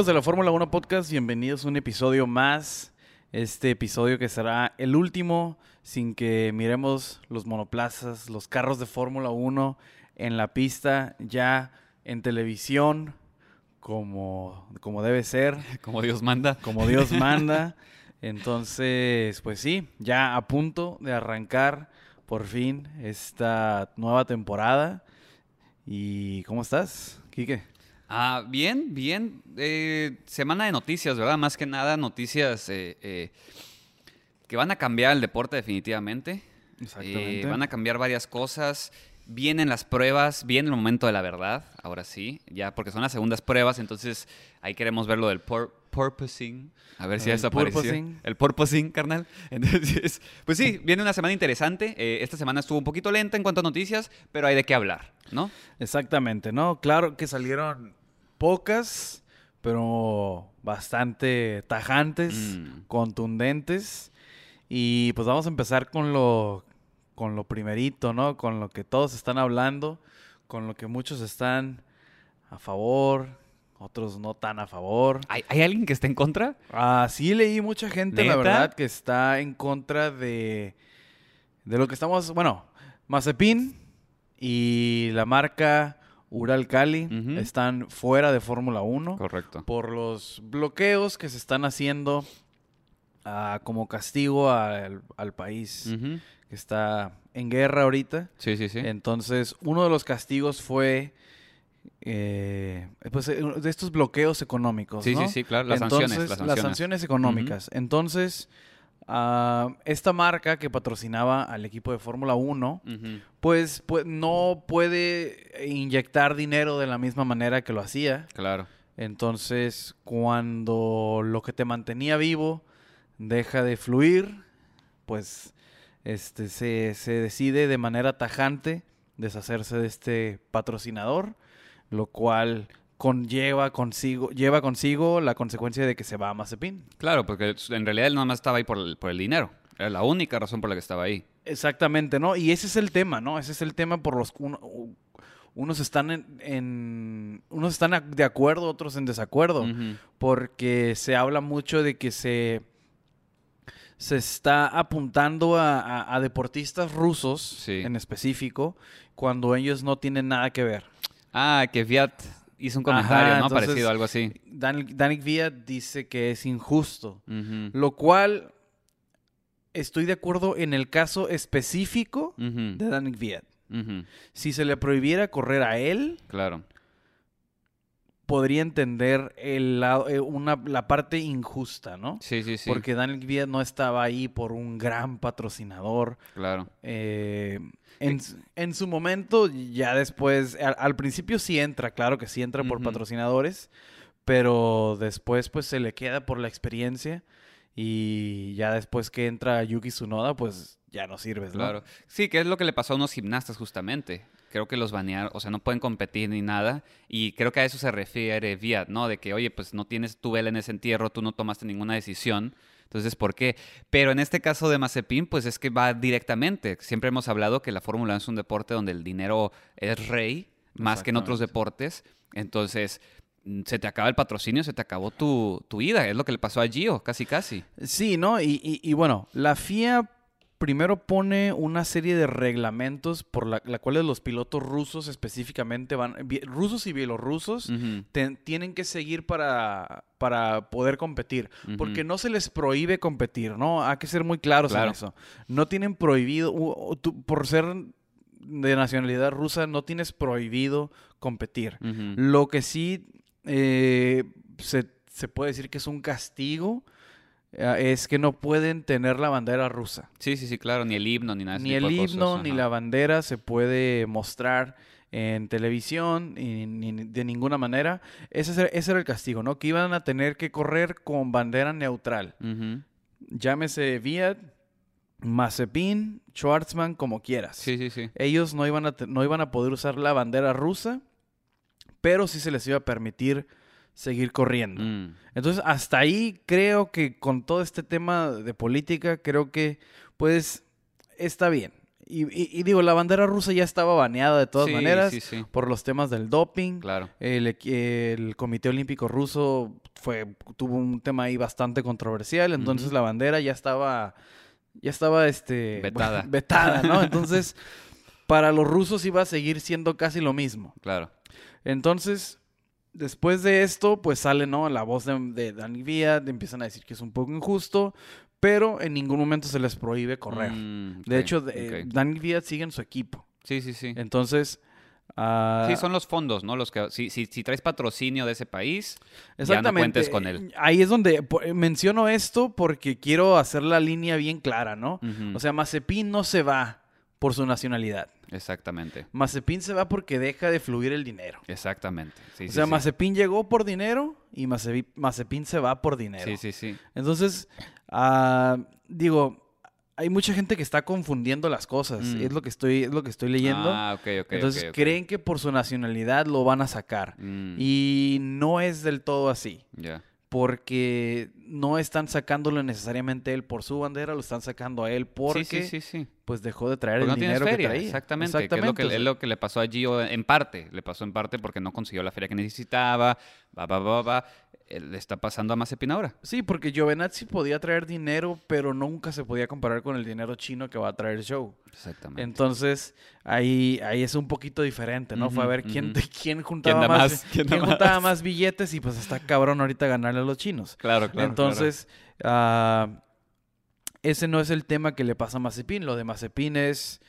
Amigos de la Fórmula 1 Podcast, bienvenidos a un episodio más. Este episodio que será el último sin que miremos los monoplazas, los carros de Fórmula 1 en la pista, ya en televisión, como, como debe ser. Como Dios manda. Como Dios manda. Entonces, pues sí, ya a punto de arrancar por fin esta nueva temporada. ¿Y cómo estás, Quique? Ah, bien, bien. Eh, semana de noticias, ¿verdad? Más que nada noticias eh, eh, que van a cambiar el deporte definitivamente. Exactamente. van a cambiar varias cosas. Vienen las pruebas, viene el momento de la verdad, ahora sí, ya porque son las segundas pruebas, entonces ahí queremos ver lo del por purposing. A ver si eso apareció. El purposing, carnal. Entonces, pues sí, viene una semana interesante. Eh, esta semana estuvo un poquito lenta en cuanto a noticias, pero hay de qué hablar, ¿no? Exactamente, ¿no? Claro que salieron pocas, pero bastante tajantes, Mm. contundentes. Y pues vamos a empezar con lo, con lo primerito, ¿no? Con lo que todos están hablando, con lo que muchos están a favor, otros no tan a favor. ¿Hay, hay alguien que esté en contra? Ah, sí leí mucha gente, la verdad, que está en contra de, de lo que estamos, bueno, Mazepin y la marca Ural Cali están fuera de Fórmula 1 Correcto. por los bloqueos que se están haciendo ah, como castigo al, al país que está en guerra ahorita. Sí, sí, sí. Entonces, uno de los castigos fue eh, pues, eh, de estos bloqueos económicos. Sí, ¿no? sí, sí, claro, las Entonces, sanciones, las sanciones. económicas. Entonces, ah, esta marca que patrocinaba al equipo de Fórmula 1, Ujú. pues, pues no puede inyectar dinero de la misma manera que lo hacía. Claro. Entonces, cuando lo que te mantenía vivo deja de fluir, pues este, se, se decide de manera tajante deshacerse de este patrocinador, lo cual conlleva consigo, lleva consigo la consecuencia de que se va a Mazepin. Claro, porque en realidad él nada más estaba ahí por el, por el dinero. Era la única razón por la que estaba ahí. Exactamente, ¿no? Y ese es el tema, ¿no? Ese es el tema por los que uno- unos están en, en- unos están de acuerdo, otros en desacuerdo. Porque se habla mucho de que se, se está apuntando a, a- a deportistas rusos Sí. en específico cuando ellos no tienen nada que ver. Ah, que Fiat hizo un comentario, Ajá, ¿no? entonces- Parecido, algo así. Dan- Danik Villa dice que es injusto, lo cual estoy de acuerdo en el caso específico de Danik Villa. Si se le prohibiera correr a él, Claro. Podría entender el lado- eh, una, la parte injusta, ¿no? Sí, sí, sí. Porque Daniel Villa no estaba ahí por un gran patrocinador. Claro. Eh, en, en su momento, ya después, al, al principio sí entra, claro que sí entra por patrocinadores, pero después pues se le queda por la experiencia y ya después que entra Yuki Tsunoda, pues ya no sirves, ¿no? Claro. Sí, que es lo que le pasó a unos gimnastas justamente. Creo que los banearon, o sea, no pueden competir ni nada. Y creo que a eso se refiere Fiat, ¿no? De que, oye, pues no tienes tu vela en ese entierro, tú no tomaste ninguna decisión. Entonces, ¿por qué? Pero en este caso de Mazepin, pues es que va directamente. Siempre hemos hablado que la Fórmula 1 es un deporte donde el dinero es rey, más que en otros deportes. Entonces, se te acaba el patrocinio, se te acabó tu, tu ida. Es lo que le pasó a Gio, casi, casi. Sí, ¿no? Y, y- y bueno, la FIA primero pone una serie de reglamentos por la, la cuales los pilotos rusos específicamente van, rusos y bielorrusos, te- tienen que seguir para, para poder competir. Porque no se les prohíbe competir, ¿no? Hay que ser muy claros Claro. en eso. No tienen prohibido, tú, por ser de nacionalidad rusa, no tienes prohibido competir. Lo que sí eh, se, se puede decir que es un castigo eh, es que no pueden tener la bandera rusa. Sí, sí, sí, claro, ni el himno, ni nada Ni el cosas, himno ni la bandera se puede mostrar en televisión y ni de ninguna manera. Ese, es el- ese era el castigo, ¿no? Que iban a tener que correr con bandera neutral. Ujú. Llámese Viat, Mazepin, Schwartzman, como quieras. Sí, sí, sí. Ellos no iban, a no iban a poder usar la bandera rusa, pero sí se les iba a permitir seguir corriendo. Mm. Entonces, hasta ahí creo que con todo este tema de política, creo que pues está bien. y, y- y digo, la bandera rusa ya estaba baneada de todas Sí, maneras Sí, sí, por los temas del doping. claro. El, Comité Olímpico Ruso fue, tuvo un tema ahí bastante controversial, entonces la bandera ya estaba, ya estaba, este... Vetada. vetada, ¿no? Entonces, para los rusos iba a seguir siendo casi lo mismo. Claro. Entonces, después de esto, pues sale, ¿no? La voz de, de Danny Viad, empiezan a decir que es un poco injusto, pero en ningún momento se les prohíbe correr. Mm, De hecho, de- ok. Danny sigue en su equipo. Sí, sí, sí. Entonces, ah, Sí, son los fondos, ¿no? Los que si, si, si traes patrocinio de ese país, ya no cuentes con él. Ahí es donde eh, menciono esto porque quiero hacer la línea bien clara, ¿no? O sea, Mazepin no se va por su nacionalidad. Exactamente. Mazepin se va porque deja de fluir el dinero. Exactamente. Sí, o sí, sea, sí. Mazepin llegó por dinero y Mazepi- Mazepin se va por dinero. Sí, sí, sí. Entonces, ah, digo, hay mucha gente que está confundiendo las cosas. Mm. Es lo que estoy, es lo que estoy leyendo. Ah, ok, ok. Entonces, creen que por su nacionalidad lo van a sacar. Mm, Y no es del todo así. ya. porque no están sacándolo necesariamente él por su bandera, lo están sacando a él porque Sí, sí, sí, sí. Pues dejó de traer Porque el no dinero feria, que traía. exactamente. que es lo que, o sea, es lo que le pasó a Gio en parte. Le pasó en parte porque no consiguió la feria que necesitaba. Va, va, va, va. Eh, Le está pasando a Mazepin ahora. Sí, porque Giovinazzi podía traer dinero, pero nunca se podía comparar con el dinero chino que va a traer el show. Exactamente. Entonces, ahí, ahí es un poquito diferente, ¿no? Fue a ver quién, ujú. quién juntaba más, más? ¿Quién juntaba más? más billetes y pues está cabrón ahorita ganarle a los chinos. claro, claro. Entonces, ah, ese no es el tema que le pasa a Mazepin. Lo de Mazepin es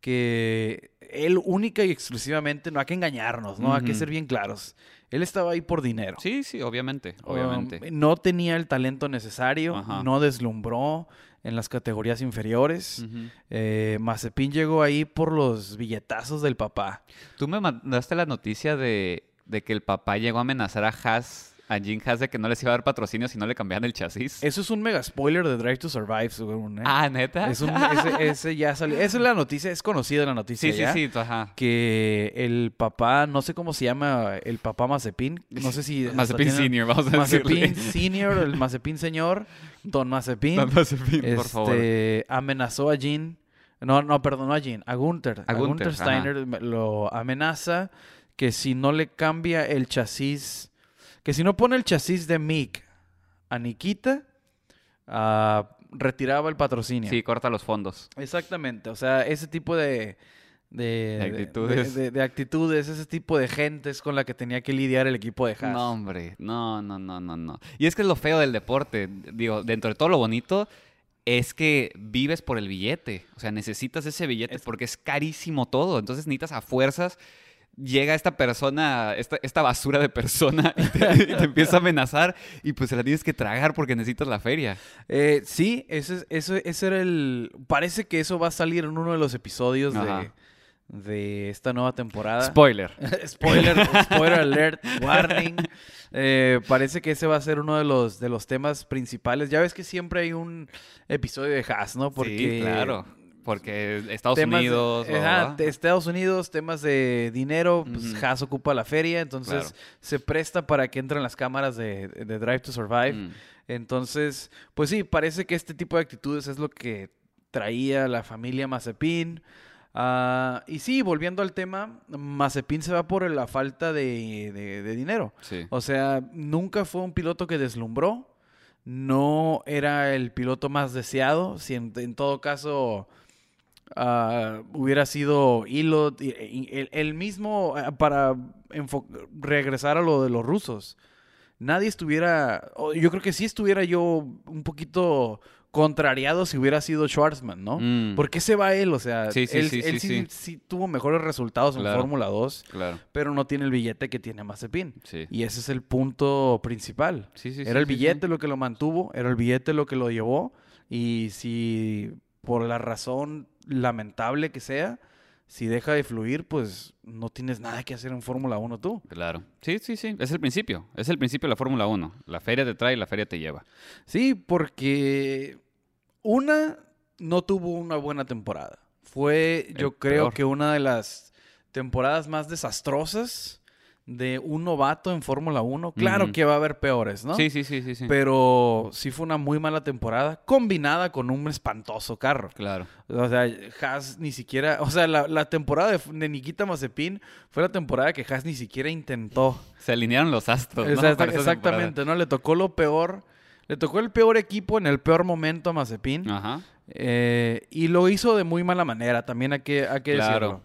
que él única y exclusivamente, no hay que engañarnos, ¿no? Hay que ser bien claros. Él estaba ahí por dinero. Sí, sí, obviamente. Um, Obviamente. no tenía el talento necesario, Ajá. no deslumbró en las categorías inferiores. Eh, Mazepin llegó ahí por los billetazos del papá. Tú me mandaste la noticia de, de que el papá llegó a amenazar a Haas, a Jim Haas, de que no les iba a dar patrocinio si no le cambiaban el chasis. Eso es un mega spoiler de Drive to Survive, según, ¿eh? Ah, ¿neta? Es un- ese, ese ya salió. Esa es la noticia, es conocida la noticia sí, sí, ya. sí, ajá. que el papá, no sé cómo se llama el papá Mazepin, no sé si... Mazepin Senior, vamos a Mazepin decirle. Senior, el Mazepin señor, Don Mazepin, Don Mazepin, por favor. este, amenazó a Jean, no, no, perdón, no a Jean, a Gunther, A a Gunther, Gunther, Steiner lo amenaza que si no le cambia el chasis, que si no pone el chasis de Mick a Nikita, ah, retiraba el patrocinio. Sí, corta los fondos. Exactamente, o sea, ese tipo de, de, de- actitudes. de- de- de actitudes, ese tipo de gentes con la que tenía que lidiar el equipo de Haas. No, hombre, no, no, no, no, no. Y es que es lo feo del deporte. Digo, dentro de todo lo bonito, es que vives por el billete. O sea, necesitas ese billete Es- porque es carísimo todo. Entonces necesitas a fuerzas. Llega esta persona, esta, esta basura de persona, y te, y te empieza a amenazar y pues se la tienes que tragar porque necesitas la feria. Eh, sí, ese, es- ese, ese era el... Parece que eso va a salir en uno de los episodios de, de esta nueva temporada. Spoiler. spoiler, spoiler alert, warning. Eh, parece que ese va a ser uno de los, de los temas principales. Ya ves que siempre hay un episodio de Haas, ¿no? Porque sí, claro. Porque Estados temas Unidos. ajá, Estados Unidos, temas de dinero, pues Ujú. Haas ocupa la feria, entonces Claro. se presta para que entren las cámaras de, de Drive to Survive. Mm. Entonces, pues sí, parece que este tipo de actitudes es lo que traía la familia Mazepin. Ah, y sí, volviendo al tema, Mazepin se va por la falta de, de- de dinero. Sí. O sea, nunca fue un piloto que deslumbró. No era el piloto más deseado. Si en, en todo caso ah, hubiera sido Hilo, el, el mismo ah, para regresar a lo de los rusos. Nadie estuviera, yo creo que sí estuviera yo un poquito contrariado si hubiera sido Schwarzman, ¿no? Mm. ¿Por qué se va él? O sea, Sí, sí, él, sí, él sí, sí, sí. sí tuvo mejores resultados en Claro. Fórmula 2, Claro. pero no tiene el billete que tiene Mazepin. Y ese es el punto principal. Era el billete lo que lo mantuvo, era el billete lo que lo llevó. Y si por la razón lamentable que sea, si deja de fluir, pues no tienes nada que hacer en Fórmula 1 tú. Claro. Sí, sí, sí. Es el principio. Es el principio de la Fórmula 1. La feria te trae y la feria te lleva. Sí, porque una no tuvo una buena temporada. Fue, yo creo peor. que una de las temporadas más desastrosas de un novato en Fórmula 1. Claro que va a haber peores, ¿no? Sí, sí, sí, sí, sí. Pero sí fue una muy mala temporada, combinada con un espantoso carro. Claro. O sea, Haas ni siquiera. O sea, la, la temporada de, de Nikita Mazepin fue la temporada que Haas ni siquiera intentó. Se alinearon los astros, exactamente, ¿no? Le tocó lo peor. Le tocó el peor equipo en el peor momento a Mazepin. Ajá. Eh, y lo hizo de muy mala manera, también hay que, hay que Claro. decirlo.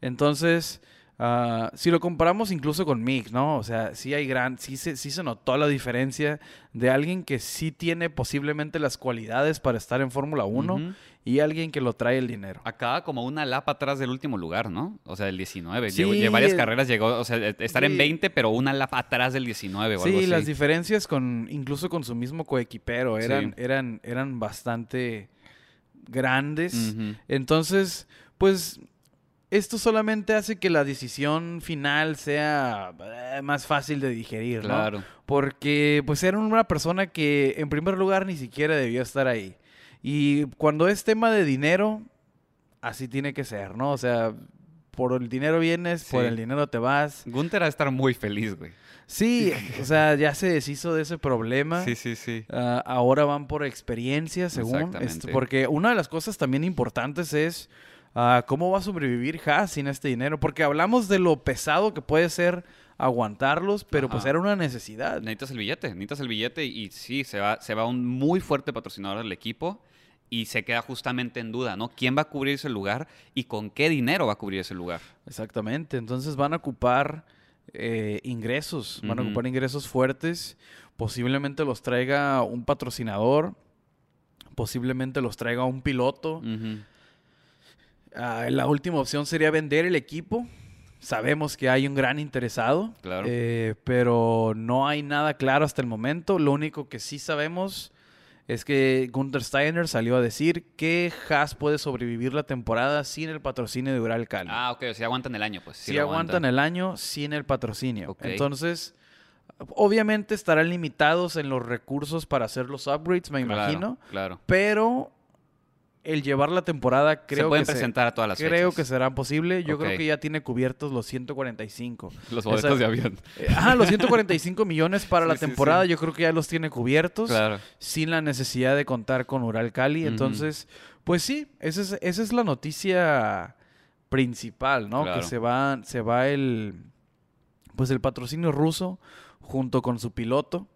Entonces, ah, si lo comparamos incluso con Mick, ¿no? O sea, sí hay gran, sí se, sí se notó la diferencia de alguien que sí tiene posiblemente las cualidades para estar en Fórmula 1 Ujú. y alguien que lo trae el dinero. Acaba como una lapa atrás del último lugar, ¿no? O sea, del 19. Sí, Llegó- lle- varias eh, carreras llegó, o sea, e- estar en sí. 20, pero una lapa atrás del 19 o algo Sí, así. las diferencias con incluso con su mismo coequipero eran, eran, eran bastante grandes. Entonces, pues esto solamente hace que la decisión final sea eh, más fácil de digerir, ¿no? Claro. Porque pues era una persona que en primer lugar ni siquiera debió estar ahí. Y cuando es tema de dinero, así tiene que ser, ¿no? O sea, por el dinero vienes, por el dinero te vas. Gunther ha de estar muy feliz, güey. Sí, o sea, ya se deshizo de ese problema. Sí, sí, sí. Ah, ahora van por experiencia, según. Exactamente. Este, porque una de las cosas también importantes es ah, cómo va a sobrevivir Haas sin este dinero. Porque hablamos de lo pesado que puede ser aguantarlos, pero pues era una necesidad. Necesitas el billete, necesitas el billete y sí, se va, se va un muy fuerte patrocinador del equipo y se queda justamente en duda, ¿no? ¿Quién va a cubrir ese lugar y con qué dinero va a cubrir ese lugar? Exactamente. Entonces van a ocupar eh, ingresos, van a ocupar ingresos fuertes. Posiblemente los traiga un patrocinador. Posiblemente los traiga un piloto. Ah, la última opción sería vender el equipo. Sabemos que hay un gran interesado, Claro. eh, pero no hay nada claro hasta el momento. Lo único que sí sabemos es que Gunther Steiner salió a decir que Haas puede sobrevivir la temporada sin el patrocinio de Ural Cali. Ah, ok, si aguantan el año, pues. si lo aguantan el año sin el patrocinio. Ok. Entonces, obviamente estarán limitados en los recursos para hacer los upgrades, me Claro, imagino. Claro. Pero el llevar la temporada creo se pueden que se- presentar a todas las Creo fechas. que será posible. Yo creo que ya tiene cubiertos los 145. Los Esa- boletos de avión. Eh, Ajá, los 145 millones para Sí, la temporada. sí. Yo creo que ya los tiene cubiertos. Claro. Sin la necesidad de contar con Ural Cali. Entonces, pues sí, esa es, esa es la noticia principal, ¿no? Claro. Que se va, se va el. Pues el patrocinio ruso junto con su piloto.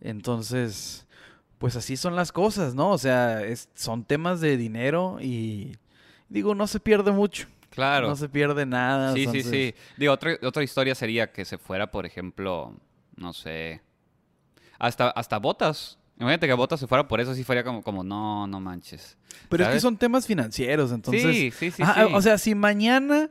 Entonces, pues así son las cosas, ¿no? O sea, es- son temas de dinero y digo, no se pierde mucho. Claro. No se pierde nada. Sí, sí, entonces- sí. Digo, otra, otra historia sería que se fuera, por ejemplo, no sé, hasta, hasta Botas. Imagínate que Botas se fuera por eso, sí fuera como, como no, no manches. Pero es que son temas financieros, entonces. sí, sí, sí. O sea, si mañana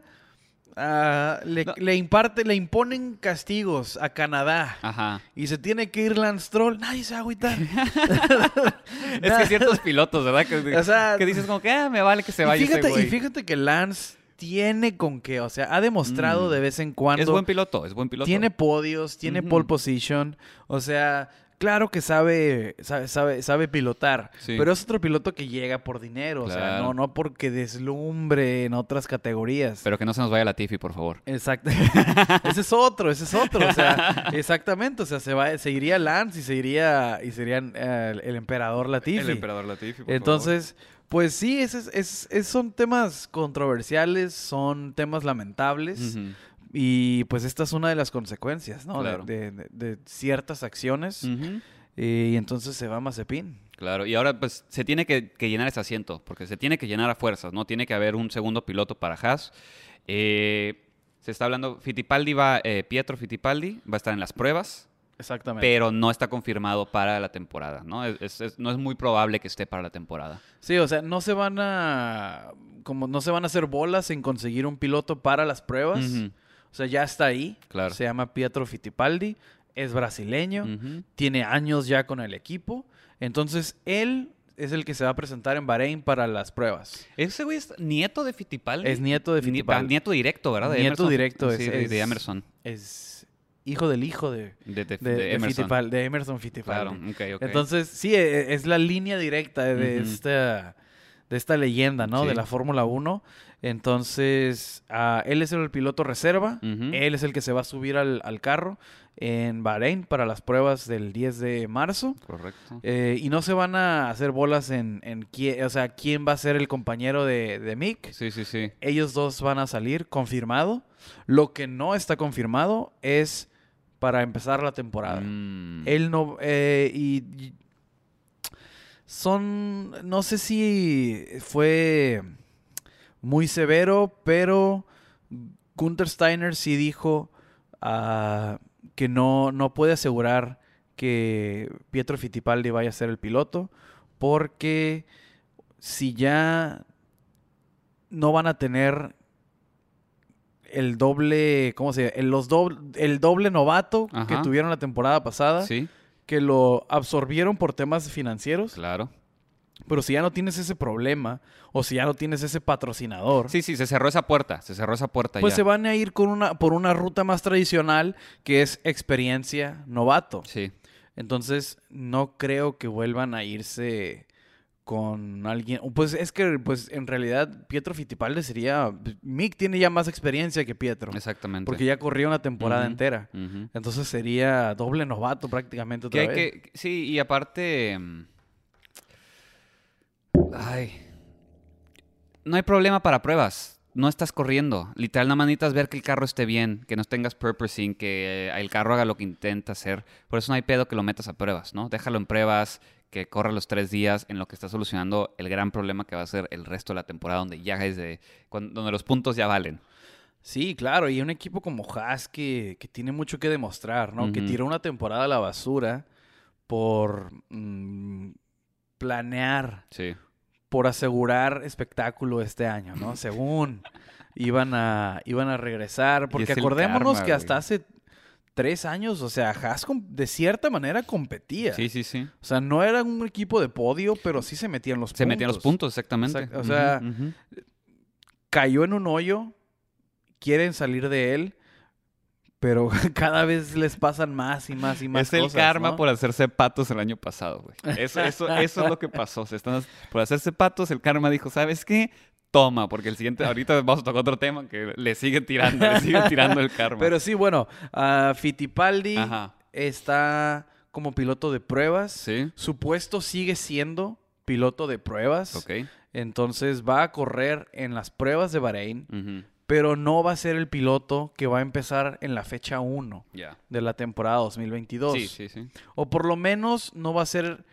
ah, le, No. le imparte, le imponen castigos a Canadá Ajá. y se tiene que ir Lance Stroll, nadie se va a agüitar. Es que ciertos pilotos, ¿verdad? Que, O sea, que dices como que, ah, me vale que se y, vaya fíjate, ese güey. y fíjate que Lance tiene con qué, o sea, ha demostrado Mm. de vez en cuando. Es buen piloto, es buen piloto. Tiene podios, tiene pole position, o sea, claro que sabe, sabe, sabe, sabe pilotar, Sí. pero es otro piloto que llega por dinero, o sea, no, no porque deslumbre en otras categorías. Pero que no se nos vaya la Tiffy, por favor. Exacto. ese es otro, ese es otro. O sea, exactamente. O sea, se va, se iría Lance y se iría, y serían eh, el, el emperador Latifi. emperador Latifi, por Entonces, pues sí, es, es- es- son temas controversiales, son temas lamentables. Y pues esta es una de las consecuencias, ¿no? De- Claro. De, de- de ciertas acciones. Ujú. Y entonces se va Mazepin. Claro, y ahora pues se tiene que, que llenar ese asiento, porque se tiene que llenar a fuerzas, ¿no? Tiene que haber un segundo piloto para Haas. Eh, se está hablando, Fittipaldi va, eh, Pietro Fittipaldi va a estar en las pruebas, Exactamente. pero no está confirmado para la temporada, ¿no? Es- es- es- no es muy probable que esté para la temporada. Sí, o sea, no se van a. Como no se van a hacer bolas en conseguir un piloto para las pruebas. Ujú, O sea, ya está ahí. Claro. Se llama Pietro Fittipaldi. Es brasileño. Tiene años ya con el equipo. Entonces, él es el que se va a presentar en Bahrein para las pruebas. Ese güey es nieto de Fittipaldi. Es nieto de Ni- Fittipaldi. ah, Nieto directo, ¿verdad? De Nieto Emerson. directo, Sí, es- de, de es- Emerson. Es hijo del hijo de, De, de- Emerson. Fittipaldi- de Emerson Fittipaldi. Claro. Entonces, sí, e- es la línea directa de Ujú. esta de esta leyenda, ¿no? De la Fórmula 1. Entonces, ah, él es el piloto reserva. Él es el que se va a subir al, al carro en Bahrein para las pruebas del 10 de marzo. Correcto. Eh, y no se van a hacer bolas en, en quién, o sea, quién va a ser el compañero de, de Mick. Sí, sí, sí. Ellos dos van a salir confirmado. Lo que no está confirmado es para empezar la temporada. Mm. Él no. eh, y son. No sé si fue muy severo, pero Gunther Steiner sí dijo ah, que no, no puede asegurar que Pietro Fittipaldi vaya a ser el piloto, porque si ya no van a tener el doble, ¿cómo se llama? El, los doble, el doble novato que tuvieron la temporada pasada, Sí, que lo absorbieron por temas financieros, claro. pero si ya no tienes ese problema o si ya no tienes ese patrocinador, Sí, sí, se cerró esa puerta. Se cerró esa puerta pues ya. se van a ir con una, por una ruta más tradicional que es experiencia novato. Sí. Entonces, no creo que vuelvan a irse con alguien. Pues es que, pues en realidad, Pietro Fittipaldi sería. Mick tiene ya más experiencia que Pietro. Exactamente. Porque ya corrió una temporada entera. Entonces sería doble novato prácticamente otra vez. que, sí, y aparte. mm, Ay. No hay problema para pruebas. No estás corriendo. Literal, nada más necesitas ver que el carro esté bien, que no tengas purposing, que el carro haga lo que intenta hacer. Por eso no hay pedo que lo metas a pruebas, ¿no? Déjalo en pruebas, que corra los tres días en lo que está solucionando el gran problema que va a ser el resto de la temporada, donde ya es de. donde los puntos ya valen. Sí, claro. Y un equipo como Haas que, que tiene mucho que demostrar, ¿no? Que tiró una temporada a la basura por mm, planear Sí. por asegurar espectáculo este año, ¿no? Según iban a, iban a regresar. Porque acordémonos karma, que hasta hace tres años, o sea, Haas de cierta manera competía. Sí, sí, sí. O sea, no era un equipo de podio, pero sí se metían los Se puntos. metían los puntos, exactamente. O sea. Cayó en un hoyo, quieren salir de él, pero cada vez les pasan más y más y más es el karma ¿no? por hacerse patos el año pasado, güey. Eso, eso, eso es lo que pasó. Se están, por hacerse patos, el karma dijo, ¿sabes qué? Toma, porque el siguiente, ahorita vamos a tocar otro tema que le siguen tirando, le siguen tirando el karma. Pero sí, bueno, ah, Fittipaldi Ajá. está como piloto de pruebas. Sí, Su puesto sigue siendo piloto de pruebas. ok. Entonces va a correr en las pruebas de Bahrein, pero no va a ser el piloto que va a empezar en la fecha 1 Ya. de la temporada 2022. Sí, sí, sí. O por lo menos no va a ser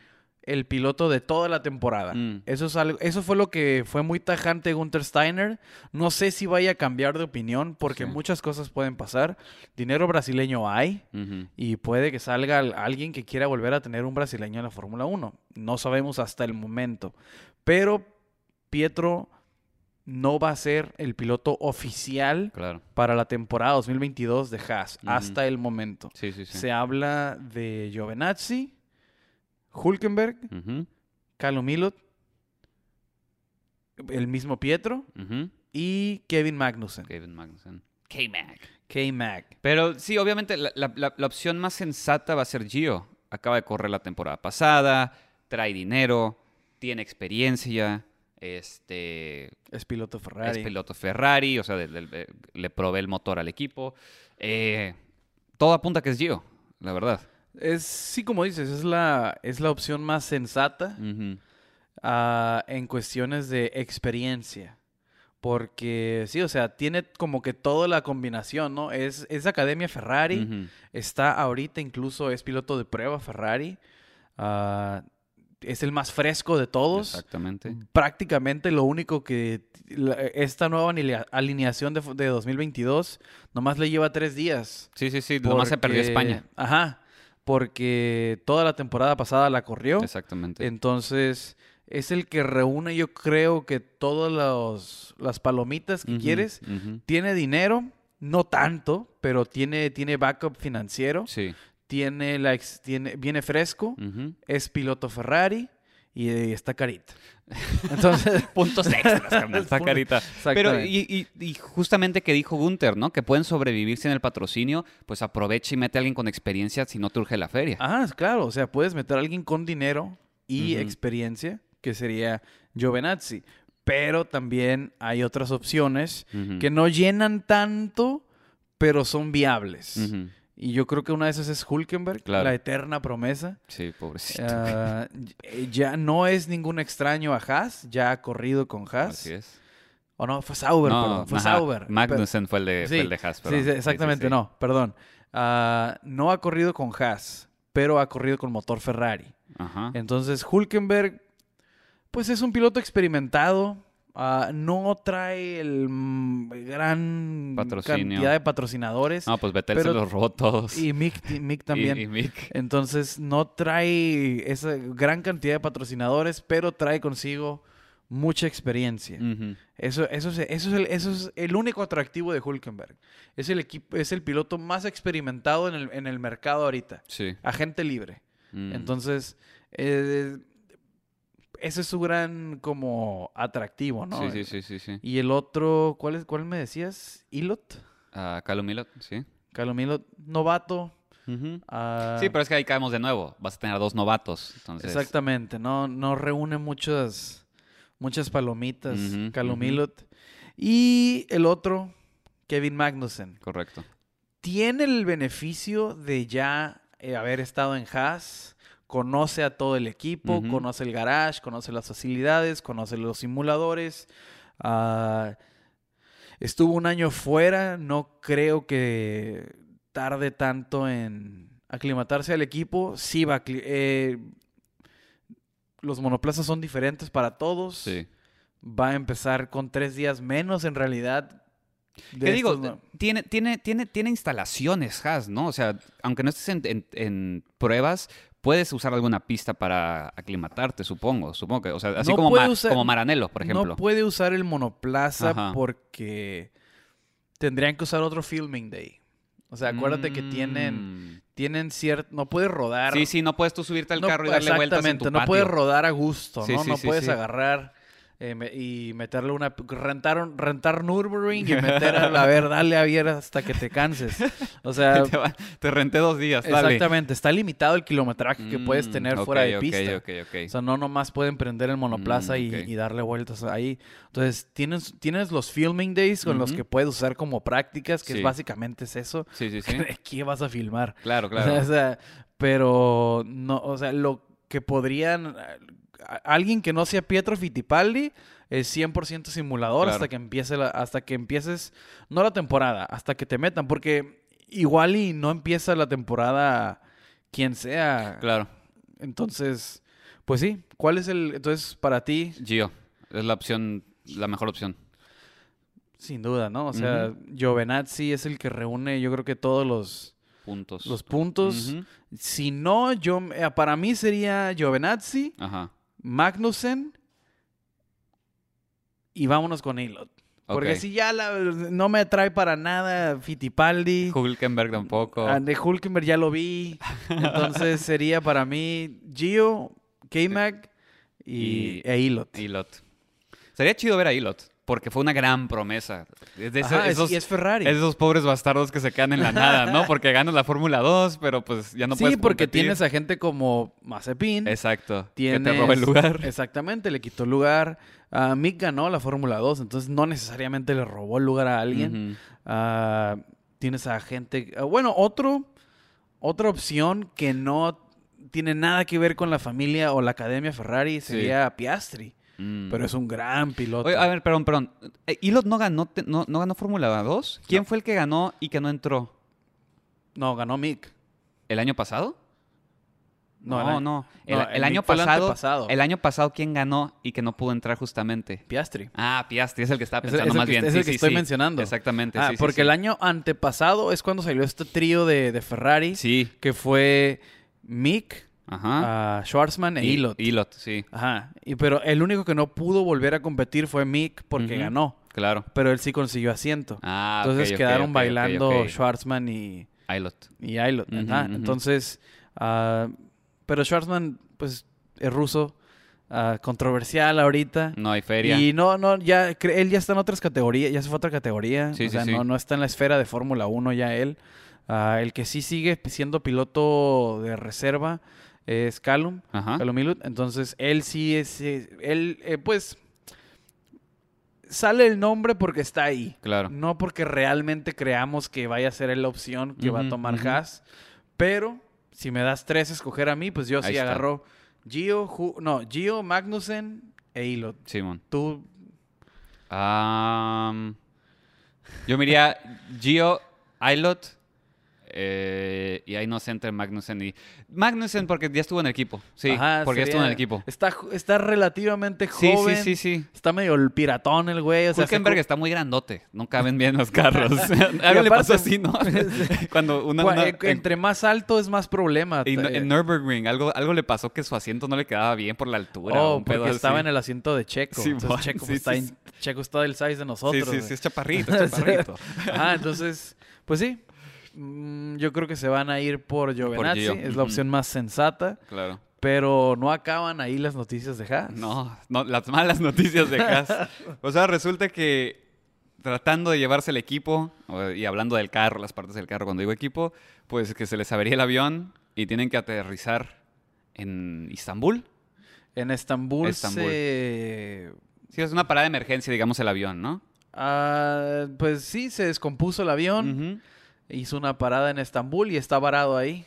el piloto de toda la temporada. Mm. Eso, es algo, eso fue lo que fue muy tajante Gunther Steiner. No sé si vaya a cambiar de opinión porque Sí. muchas cosas pueden pasar. Dinero brasileño hay y puede que salga al- alguien que quiera volver a tener un brasileño en la Fórmula 1. No sabemos hasta el momento. Pero Pietro no va a ser el piloto oficial Claro. para la temporada 2022 de Haas hasta el momento. Sí, sí, sí. Se habla de Giovinazzi, Hulkenberg, Calo Milot, el mismo Pietro y Kevin Magnussen. Kevin Magnussen. K-Mag. K-Mag. Pero sí, obviamente la, la- la- la opción más sensata va a ser Gio. Acaba de correr la temporada pasada, trae dinero, tiene experiencia, este, Es piloto Ferrari. es piloto Ferrari, o sea, le provee el motor al equipo. Eh, todo apunta a que es Gio, la verdad. Es, sí, como dices, es la, es la opción más sensata ah, en cuestiones de experiencia. Porque sí, o sea, tiene como que toda la combinación, ¿no? Es, es Academia Ferrari. Está ahorita incluso, es piloto de prueba Ferrari. ah, es el más fresco de todos. Exactamente. Prácticamente lo único que la- esta nueva alinea- alineación de, de 2022 nomás le lleva tres días. Sí, sí, sí. Nomás se perdió porque- España. Ajá. Porque toda la temporada pasada la corrió. Exactamente. Entonces, es el que reúne, yo creo que todas las palomitas que quieres. Tiene dinero, no tanto, pero tiene, tiene backup financiero. Sí. Tiene la ex- tiene, viene fresco, es piloto Ferrari y, está carita. Entonces, Puntos extras, carnal. Está carita. Pero, y, y- y justamente que dijo Gunther, ¿no? Que pueden sobrevivir sin el patrocinio, pues aprovecha y mete a alguien con experiencia si no te urge la feria. ah, claro, o sea, puedes meter a alguien con dinero y experiencia, que sería Giovinazzi. Pero también hay otras opciones que no llenan tanto, pero son viables. Ujú. Y yo creo que una de esas es Hulkenberg, Claro. la eterna promesa. Sí, pobrecito. Ah, y- ya no es ningún extraño a Haas, ya ha corrido con Haas. Así es. O no, fue Sauber, perdón, fue Sauber. Magnussen fue el de, fue Sí, el de Haas, perdón. sí, exactamente, sí, sí. no, perdón. Ah, no ha corrido con Haas, pero ha corrido con motor Ferrari. Ajá. Entonces, Hulkenberg, pues es un piloto experimentado. Ah, no trae el mm, gran Patrocinio. cantidad de patrocinadores. No, pues pero- se los robó todos. Y Mick, Mick también. Y, y Mick. Entonces, no trae esa gran cantidad de patrocinadores, pero trae consigo mucha experiencia. Eso, eso, es, eso, es el, eso es el único atractivo de Hulkenberg. Es el, equipo, es el piloto más experimentado en el, en el mercado ahorita. Sí. Agente libre. Mm. Entonces, eh, ese es su gran como atractivo, ¿no? Sí, sí, sí, sí, sí. Y el otro, ¿cuál, es, cuál me decías? ¿Ilot? Ah, Callum Ilott, sí. Calum Ilott, novato. Ah, Sí, pero es que ahí caemos de nuevo. Vas a tener dos novatos. Entonces, Exactamente, no, no reúne muchas, muchas palomitas, Calum. Ilott. Y el otro, Kevin Magnussen. Correcto. Tiene el beneficio de ya eh, haber estado en Haas, conoce a todo el equipo, conoce el garage, conoce las facilidades, conoce los simuladores. ah, estuvo un año fuera, no creo que tarde tanto en aclimatarse al equipo. Sí va a eh, los monoplazas son diferentes para todos. Sí. Va a empezar con tres días menos en realidad. ¿Qué digo? no- Tiene, tiene, tiene, tiene instalaciones Haas, ¿no? O sea, aunque no estés en, en- en pruebas, puedes usar alguna pista para aclimatarte, supongo. Supongo que, o sea, así No como, puede Ma- usar- como Maranello, por ejemplo. No puede usar el monoplaza Ajá. porque tendrían que usar otro filming day. O sea, acuérdate que tienen, Mm. tienen cierto... No puedes rodar... Sí, sí, no puedes tú subirte al no- carro y darle vueltas en Exactamente, tu no patio. puedes rodar a gusto, ¿no? sí, no sí, puedes agarrar eh, me- y meterle una... Rentar, un- rentar Nürburgring y meter a, a ver, dale a ver hasta que te canses. O sea... te, va- te renté dos días, dale. Exactamente, está limitado el kilometraje que puedes Mm, tener fuera de pista. ok, ok. O sea, no nomás pueden prender el monoplaza Mm, y, darle vueltas ahí. Entonces, tienes, tienes los filming days con los que puedes usar como prácticas, que es básicamente es eso. Sí, sí, sí. ¿Qué vas a filmar? claro, claro. o sea, pero no, o sea, lo que podrían alguien que no sea Pietro Fittipaldi es 100% simulador hasta que empiece la- hasta que empieces no la temporada, hasta que te metan porque igual y no empieza la temporada quien sea. Claro. Entonces, pues sí, ¿cuál es el entonces para ti Gio, es la opción, la mejor opción. sin duda, ¿no? O sea, Giovinazzi es el que reúne yo creo que todos los Puntos. los puntos. Si no, yo eh, para mí sería Giovinazzi, Ajá. Magnussen y vámonos con Ilot. Porque si ya la- no me atrae para nada Fittipaldi, Hulkenberg tampoco. ah, de Hulkenberg ya lo vi, entonces sería para mí Gio, K-Mag y, Y- e Ilot. Ilot. Sería chido ver a Ilot, porque fue una gran promesa. Es de ese- Ajá, es- esos, y es Ferrari. esos pobres bastardos que se quedan en la nada, ¿no? Porque ganan la Fórmula 2, pero pues ya no sí, puedes porque competir. tienes a gente como Mazepin. Exacto. Tienes, Que te roba el lugar. Exactamente, le quitó el lugar. Ah, Mick ganó la Fórmula 2, entonces no necesariamente le robó el lugar a alguien. Ah, tienes a gente. ah, bueno, otro, otra opción que no tiene nada que ver con la familia o la academia Ferrari sería Piastri, Mm. pero es un gran piloto. Oye, a ver, perdón, perdón. Eh, ¿Ilot no ganó, no, no ganó Fórmula 2? ¿Quién No. fue el que ganó y que no entró? No, ganó Mick. ¿El año pasado? No, No, el no. año- El, el el pasado, el año pasado, ¿quién ganó y que no pudo entrar justamente? Piastri. Ah, Piastri, es el que estaba pensando es más que- bien. es Sí, el que sí, estoy sí. mencionando. Exactamente, Ah, sí, sí, porque sí. el año antepasado es cuando salió este trío de, de Ferrari, Sí, que fue Mick, ajá. ah, Schwarzman e Y- Ilott. Ilott, sí, Ajá. Y, pero el único que no pudo volver a competir fue Mick porque Ujú. ganó. claro. Pero él sí consiguió asiento. Ah, Entonces ok, quedaron ok, ok, bailando ok. Schwarzman y, Ilott. y. Ujú, Ajá. ujú. Entonces, ah, pero Schwarzman, pues, es ruso, ah, controversial ahorita. No hay feria. Y no, no, ya, cre- él ya está en otras categorías, ya se fue a otra categoría. Sí, o sí, sea, sí. No, no está en la esfera de Fórmula 1 ya él. Ah, el que sí sigue siendo piloto de reserva es Callum, Ajá. Callum Ilott. Entonces, él sí es, eh, él, eh, pues, sale el nombre porque está ahí. Claro. No porque realmente creamos que vaya a ser la opción que va a tomar ujú. Haas. Pero, si me das tres escoger a mí, pues yo Ahí sí está. agarro Gio, Ju- no, Gio, Magnussen e Ilott. Simón. Tú, yo me iría Gio, Ailot eh, y ahí no sé entre Magnussen y... Magnussen porque ya estuvo en el equipo. Sí, ajá, porque ya estuvo en el equipo. Está, está relativamente Sí, joven. sí, sí, sí. Está medio el piratón el güey. O sea, Hulkenberg está muy grandote. No caben bien los carros. Algo le pasó así, ¿no? Cuando una... Una- eh, entre más alto es más problema. en, Eh, en Nürburgring algo, algo le pasó que su asiento no le quedaba bien por la altura. oh, un pedo porque estaba así. en el asiento de Checo. Sí, entonces Checo, sí, pues, está sí, en- Checo está del size de nosotros. Sí, sí, sí, es chaparrito, es chaparrito. Ajá, entonces, pues sí. Mm, Yo creo que se van a ir por Giovinazzi. Gio, Es la opción más sensata. claro. Pero no acaban ahí las noticias de Haas. No, no, las malas noticias de Haas. O sea, resulta que tratando de llevarse el equipo, y hablando del carro, las partes del carro, cuando digo equipo, pues que se les avería el avión y tienen que aterrizar en Istambul. En Estambul, Estambul. se... Sí, es una parada de emergencia, digamos, el avión, ¿no? ah, pues sí, se descompuso el avión. Ujú. Hizo una parada en Estambul y está varado ahí.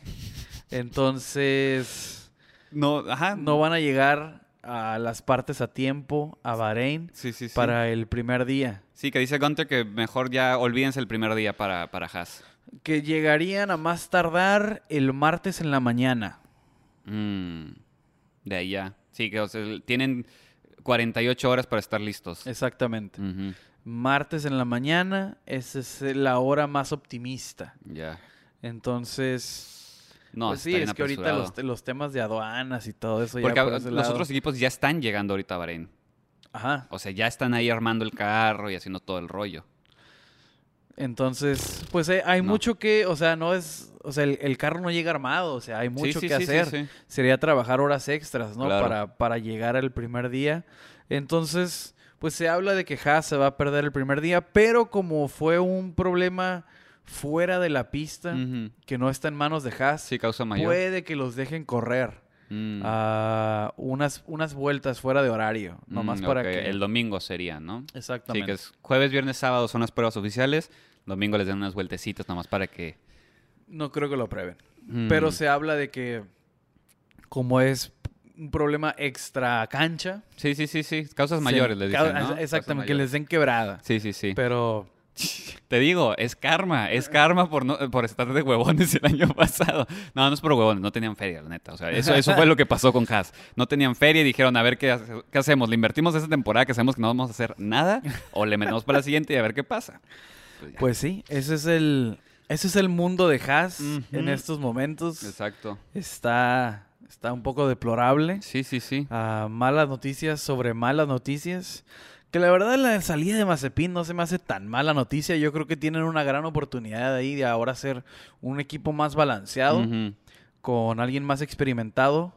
Entonces, No, ajá. no van a llegar a las partes a tiempo a Bahrein Sí, sí, sí. para el primer día. Sí, que dice Gunter que mejor ya olvídense el primer día para, para Haas. Que llegarían a más tardar el martes en la mañana. Mm, de ahí ya. Sí, que o sea, tienen 48 horas para estar listos. Exactamente. Ujú, Martes en la mañana, esa es la hora más optimista. Ya. Entonces, No, pues sí, es que ahorita los, los temas de aduanas y todo eso Porque ya por a- ese los lado- otros equipos ya están llegando ahorita a Bahrein. Ajá. O sea, ya están ahí armando el carro y haciendo todo el rollo. Entonces, pues eh, hay No. mucho que, o sea, no es, o sea, el, el carro no llega armado, o sea, hay mucho sí, que sí, sí, hacer. sí. Sería trabajar horas extras, ¿no? Claro. Para, para llegar al primer día. Entonces, pues se habla de que Haas se va a perder el primer día, pero como fue un problema fuera de la pista, que no está en manos de Haas, Sí, causa mayor. puede que los dejen correr Mm. a unas, unas vueltas fuera de horario, nomás Mm, para ok, que... El domingo sería, ¿no? Sí, Exactamente. que es jueves, viernes, sábado son las pruebas oficiales. Domingo les dan unas vueltecitas nomás para que... No creo que lo prueben. Mm, Pero se habla de que como es un problema extra cancha. Sí, sí, sí, sí. Causas mayores, les ca- dicen, ¿no? Exactamente, que les den quebrada. Sí, sí, sí. Pero Te digo, es karma, es karma por no, por estar de huevones el año pasado. No, no es por huevones, no tenían feria, la neta. O sea, eso, eso fue lo que pasó con Haas. No tenían feria y dijeron, a ver qué, qué hacemos. ¿Le invertimos esta temporada que sabemos que no vamos a hacer nada? ¿O le metemos para la siguiente y a ver qué pasa? Pues pues sí, ese es el ese es el mundo de Haas en estos momentos. Exacto. Está está un poco deplorable. Sí, sí, sí. Ah, malas noticias sobre malas noticias. Que la verdad la salida de Mazepin no se me hace tan mala noticia. Yo creo que tienen una gran oportunidad ahí de ahora ser un equipo más balanceado, Ujú. con alguien más experimentado.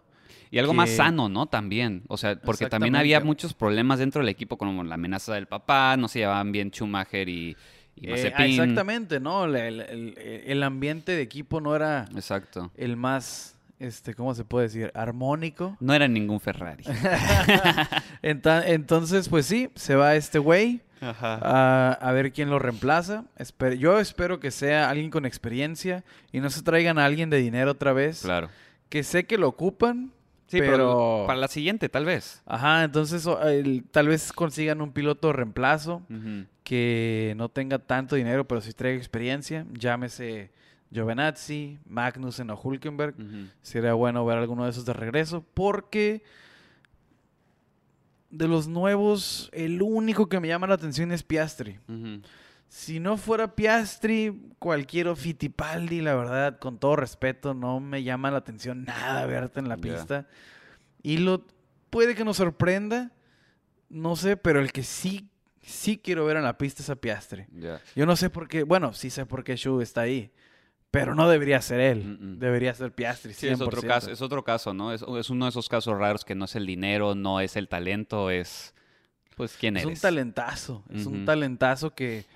Y algo más que- sano, ¿no? También. O sea, porque también había muchos problemas dentro del equipo, como la amenaza del papá, no se llevaban bien Schumacher y, y Eh, ah, exactamente, ¿no? El, el- el- el ambiente de equipo no era Exacto. el más, este, ¿cómo se puede decir? Armónico. No era ningún Ferrari. Entonces, pues sí, se va este güey Ajá. a, a ver quién lo reemplaza. Yo espero que sea alguien con experiencia y no se traigan a alguien de dinero otra vez. Claro. Que sé que lo ocupan, Sí, pero, pero... para la siguiente, tal vez. Ajá, entonces el- tal vez consigan un piloto reemplazo. Ujú. que no tenga tanto dinero, pero sí traiga experiencia. Llámese Giovinazzi, Magnussen o Hulkenberg. Sería bueno ver alguno de esos de regreso, porque de los nuevos, el único que me llama la atención es Piastri. Si no fuera Piastri, cualquier Fittipaldi, la verdad, con todo respeto, no me llama la atención nada verte en la pista. Y lo puede que nos sorprenda, no sé, pero el que sí, sí quiero ver en la pista es a Piastri. Yo no sé por qué, bueno, sí sé por qué Shu está ahí, pero no debería ser él, Mm, mm. debería ser Piastri. Sí, es otro 100%. caso, es otro caso, ¿no? Es, es uno de esos casos raros que no es el dinero, no es el talento, es pues quién Es un eres. talentazo, es un talentazo que...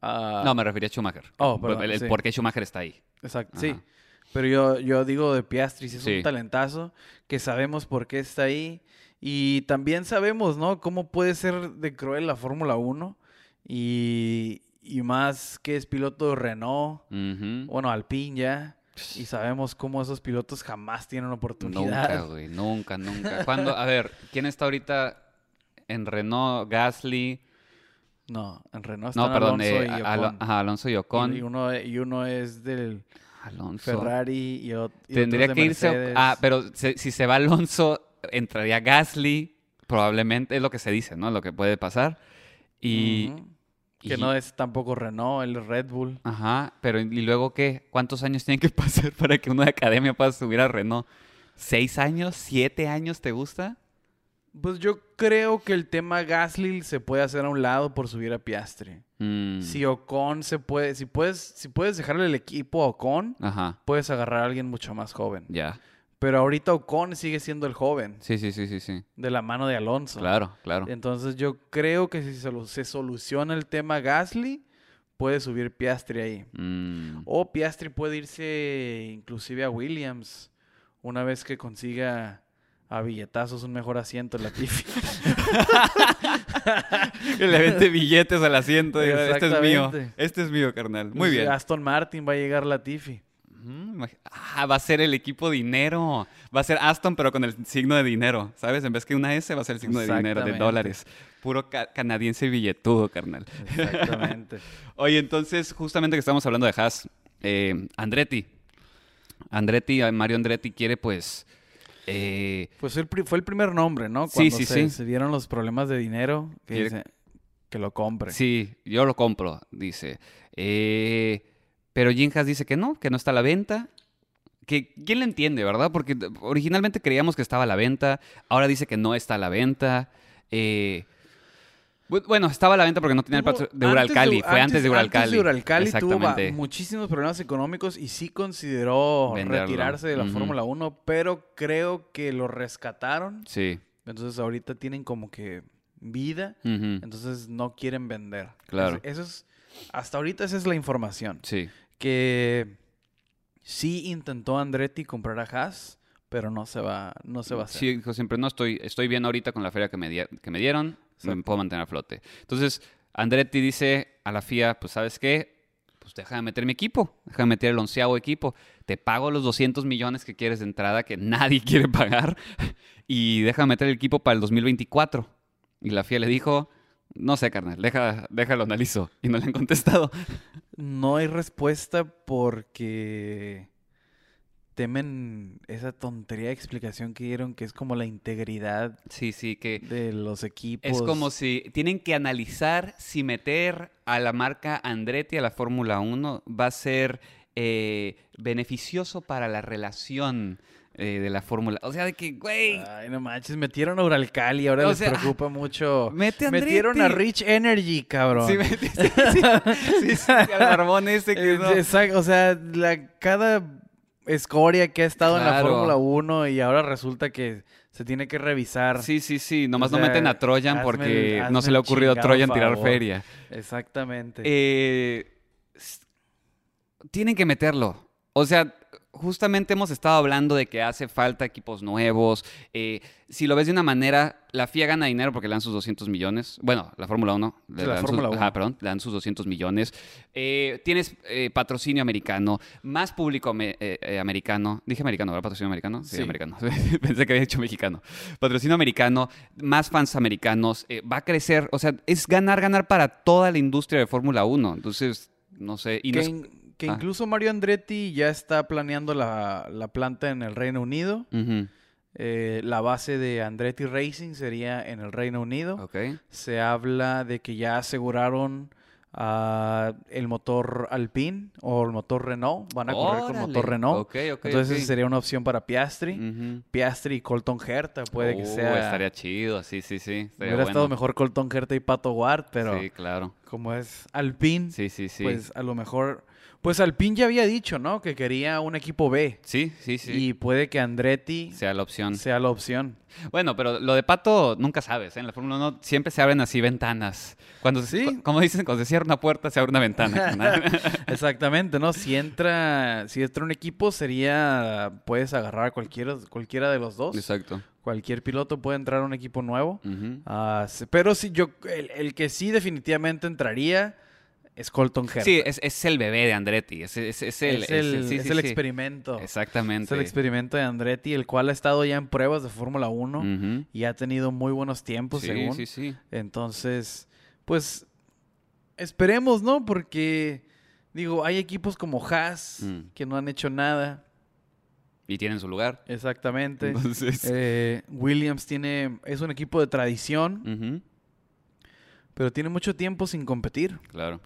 ah, No, me refería a Schumacher. Oh, perdón, el, el sí. por qué Schumacher está ahí. Exacto, sí. Ajá. Pero yo, yo digo de Piastri, es Sí. un talentazo, que sabemos por qué está ahí. Y también sabemos, ¿no? Cómo puede ser de cruel la Fórmula 1. Y, y más que es piloto de Renault, bueno, Alpine ya. Y sabemos cómo esos pilotos jamás tienen oportunidad. Nunca, güey, nunca, nunca. ¿Cuándo? A ver, ¿quién está ahorita en Renault? Gasly. No, en Renault No, están perdón, Alonso eh, y Ocon. ajá, Alonso y Ocon. Y, uno, y uno es del Alonso. Ferrari y, ot- y Tendría que irse. Ah, pero se- si se va Alonso, entraría Gasly. Probablemente es lo que se dice, ¿no? Lo que puede pasar. Y. Que y- no es tampoco Renault, el Red Bull. Ajá, pero ¿y luego qué? ¿Cuántos años tienen que pasar para que una academia pueda subir a Renault? ¿Seis años? ¿Siete años te gusta? Pues yo creo que el tema Gasly se puede hacer a un lado por subir a Piastri. Mm, Si Ocon se puede, si puedes, si puedes dejarle el equipo a Ocon, Ajá, puedes agarrar a alguien mucho más joven. ya. Pero ahorita Ocon sigue siendo el joven, Sí, sí, sí, sí, sí. de la mano de Alonso. Claro, claro. Entonces yo creo que si se, soluciona el tema Gasly, puede subir Piastri ahí. Mm, O Piastri puede irse inclusive a Williams una vez que consiga a billetazos un mejor asiento en la Tiffy. que le vende billetes al asiento. Este es mío. Este es mío, carnal. Muy bien. Aston Martin va a llegar la Tiffy. Ah, va a ser el equipo dinero. Va a ser Aston, pero con el signo de dinero. ¿Sabes? En vez que una S, va a ser el signo de dinero, de dólares. Puro ca- canadiense billetudo, carnal. Exactamente. Oye, entonces, justamente que estamos hablando de Haas, eh, Andretti. Andretti, Mario Andretti quiere, pues. eh, pues fue el, pri- fue el primer nombre, ¿no? Sí, Cuando sí, se, sí. se dieron los problemas de dinero, que, Quiere- dice que lo compre. sí, yo lo compro, dice. Eh, pero Jim Haas dice que no, que no está a la venta. Que, ¿Quién le entiende, verdad? Porque originalmente creíamos que estaba a la venta, ahora dice que no está a la venta. Eh, bu- bueno, estaba a la venta porque no tenía el Tuvo- patro- de Uralcali, fue antes, de Uralcali. Antes de Uralcali tuvo Exactamente. muchísimos problemas económicos y sí consideró Venderlo. retirarse de la. Fórmula 1, pero creo que lo rescataron. Sí. Entonces ahorita tienen como que vida, entonces no quieren vender. Claro. Eso es, hasta ahorita esa es la información. Sí. Que sí intentó Andretti comprar a Haas, pero no se va, no se va a hacer. Sí, dijo siempre, no, estoy, estoy bien ahorita con la feria que me, di- que me dieron, me Exacto. puedo mantener a flote. Entonces, Andretti dice a la FIA, pues, ¿sabes qué? Pues déjame meter mi equipo, déjame meter el onceavo equipo. Te pago los 200 millones que quieres de entrada, que nadie quiere pagar, y déjame meter el equipo para el 2024. Y la FIA le dijo, no sé, carnal, deja, déjalo analizo. Y no le han contestado. No hay respuesta porque temen esa tontería de explicación que dieron que es como la integridad Sí, sí, que de los equipos. Es como si tienen que analizar si meter a la marca Andretti a la Fórmula 1 va a ser eh, beneficioso para la relación eh, de la Fórmula. O sea, de que, güey, Ay, no manches, metieron a Uralcali, ahora O les sea, preocupa mucho. mete a Metieron a. Rich Energy, cabrón. Sí, me- sí, sí, sí, sí, al barbón ese que Eh, no. exacto, o sea, la, cada escoria que ha estado en la. Fórmula 1 y ahora resulta que se tiene que revisar. Sí, sí, sí. Nomás O no meten a Troyan hazme porque no se le ha ocurrido a Troyan tirar feria. Exactamente. Eh, tienen que meterlo. O sea, justamente hemos estado hablando de que hace falta equipos nuevos. Eh, si lo ves de una manera, la FIA gana dinero porque le dan sus 200 millones. Bueno, la Fórmula 1. Le la dan sus- Fórmula 1. ajá, perdón, le dan sus 200 millones. Eh, tienes eh, patrocinio americano, más público eh, eh, americano. Dije americano, ¿verdad? Patrocinio americano. Sí, Sí. americano. Pensé que había dicho mexicano. Patrocinio americano, más fans americanos. eh, va a crecer. O sea, es ganar, ganar para toda la industria de Fórmula 1. Entonces, no sé. Y no que, Ah. incluso Mario Andretti ya está planeando la, la planta en el Reino Unido. Eh, la base de Andretti Racing sería en el Reino Unido. Se habla de que ya aseguraron ah, el motor Alpine o el motor Renault. Van a correr con motor Renault. Entonces sería una opción para Piastri. Piastri y Colton Herta puede que Uh, sea. Estaría chido, sí, sí, sí. Hubiera bueno. estado mejor Colton Herta y Pato Ward, pero Sí, claro. como es Alpine, Sí, sí, sí. pues a lo mejor Pues Alpine ya había dicho, ¿no? Que quería un equipo B. Sí, sí, sí. Y puede que Andretti sea la opción. sea la opción. Bueno, pero lo de Pato nunca sabes. ¿eh? En la Fórmula 1 siempre se abren así ventanas. Cuando, Sí. como dicen, cuando se cierra una puerta, se abre una ventana. ¿no? Exactamente, ¿no? Si entra, si entra un equipo, sería, puedes agarrar a cualquiera, cualquiera de los dos. Exacto. Cualquier piloto puede entrar a un equipo nuevo. Ah, pero sí, yo, el, el que sí definitivamente entraría es Colton Herta. Sí, es, es el bebé de Andretti. Es, es- es el, es el, sí, el sí. experimento. Exactamente. Es el experimento de Andretti, el cual ha estado ya en pruebas de Fórmula 1 Ujú. y ha tenido muy buenos tiempos, según. sí, sí. Entonces, pues, esperemos, ¿no? Porque, digo, hay equipos como Haas Mm. que no han hecho nada. Y tienen su lugar. Exactamente. Entonces. Eh, Williams tiene, es un equipo de tradición, pero tiene mucho tiempo sin competir. Claro.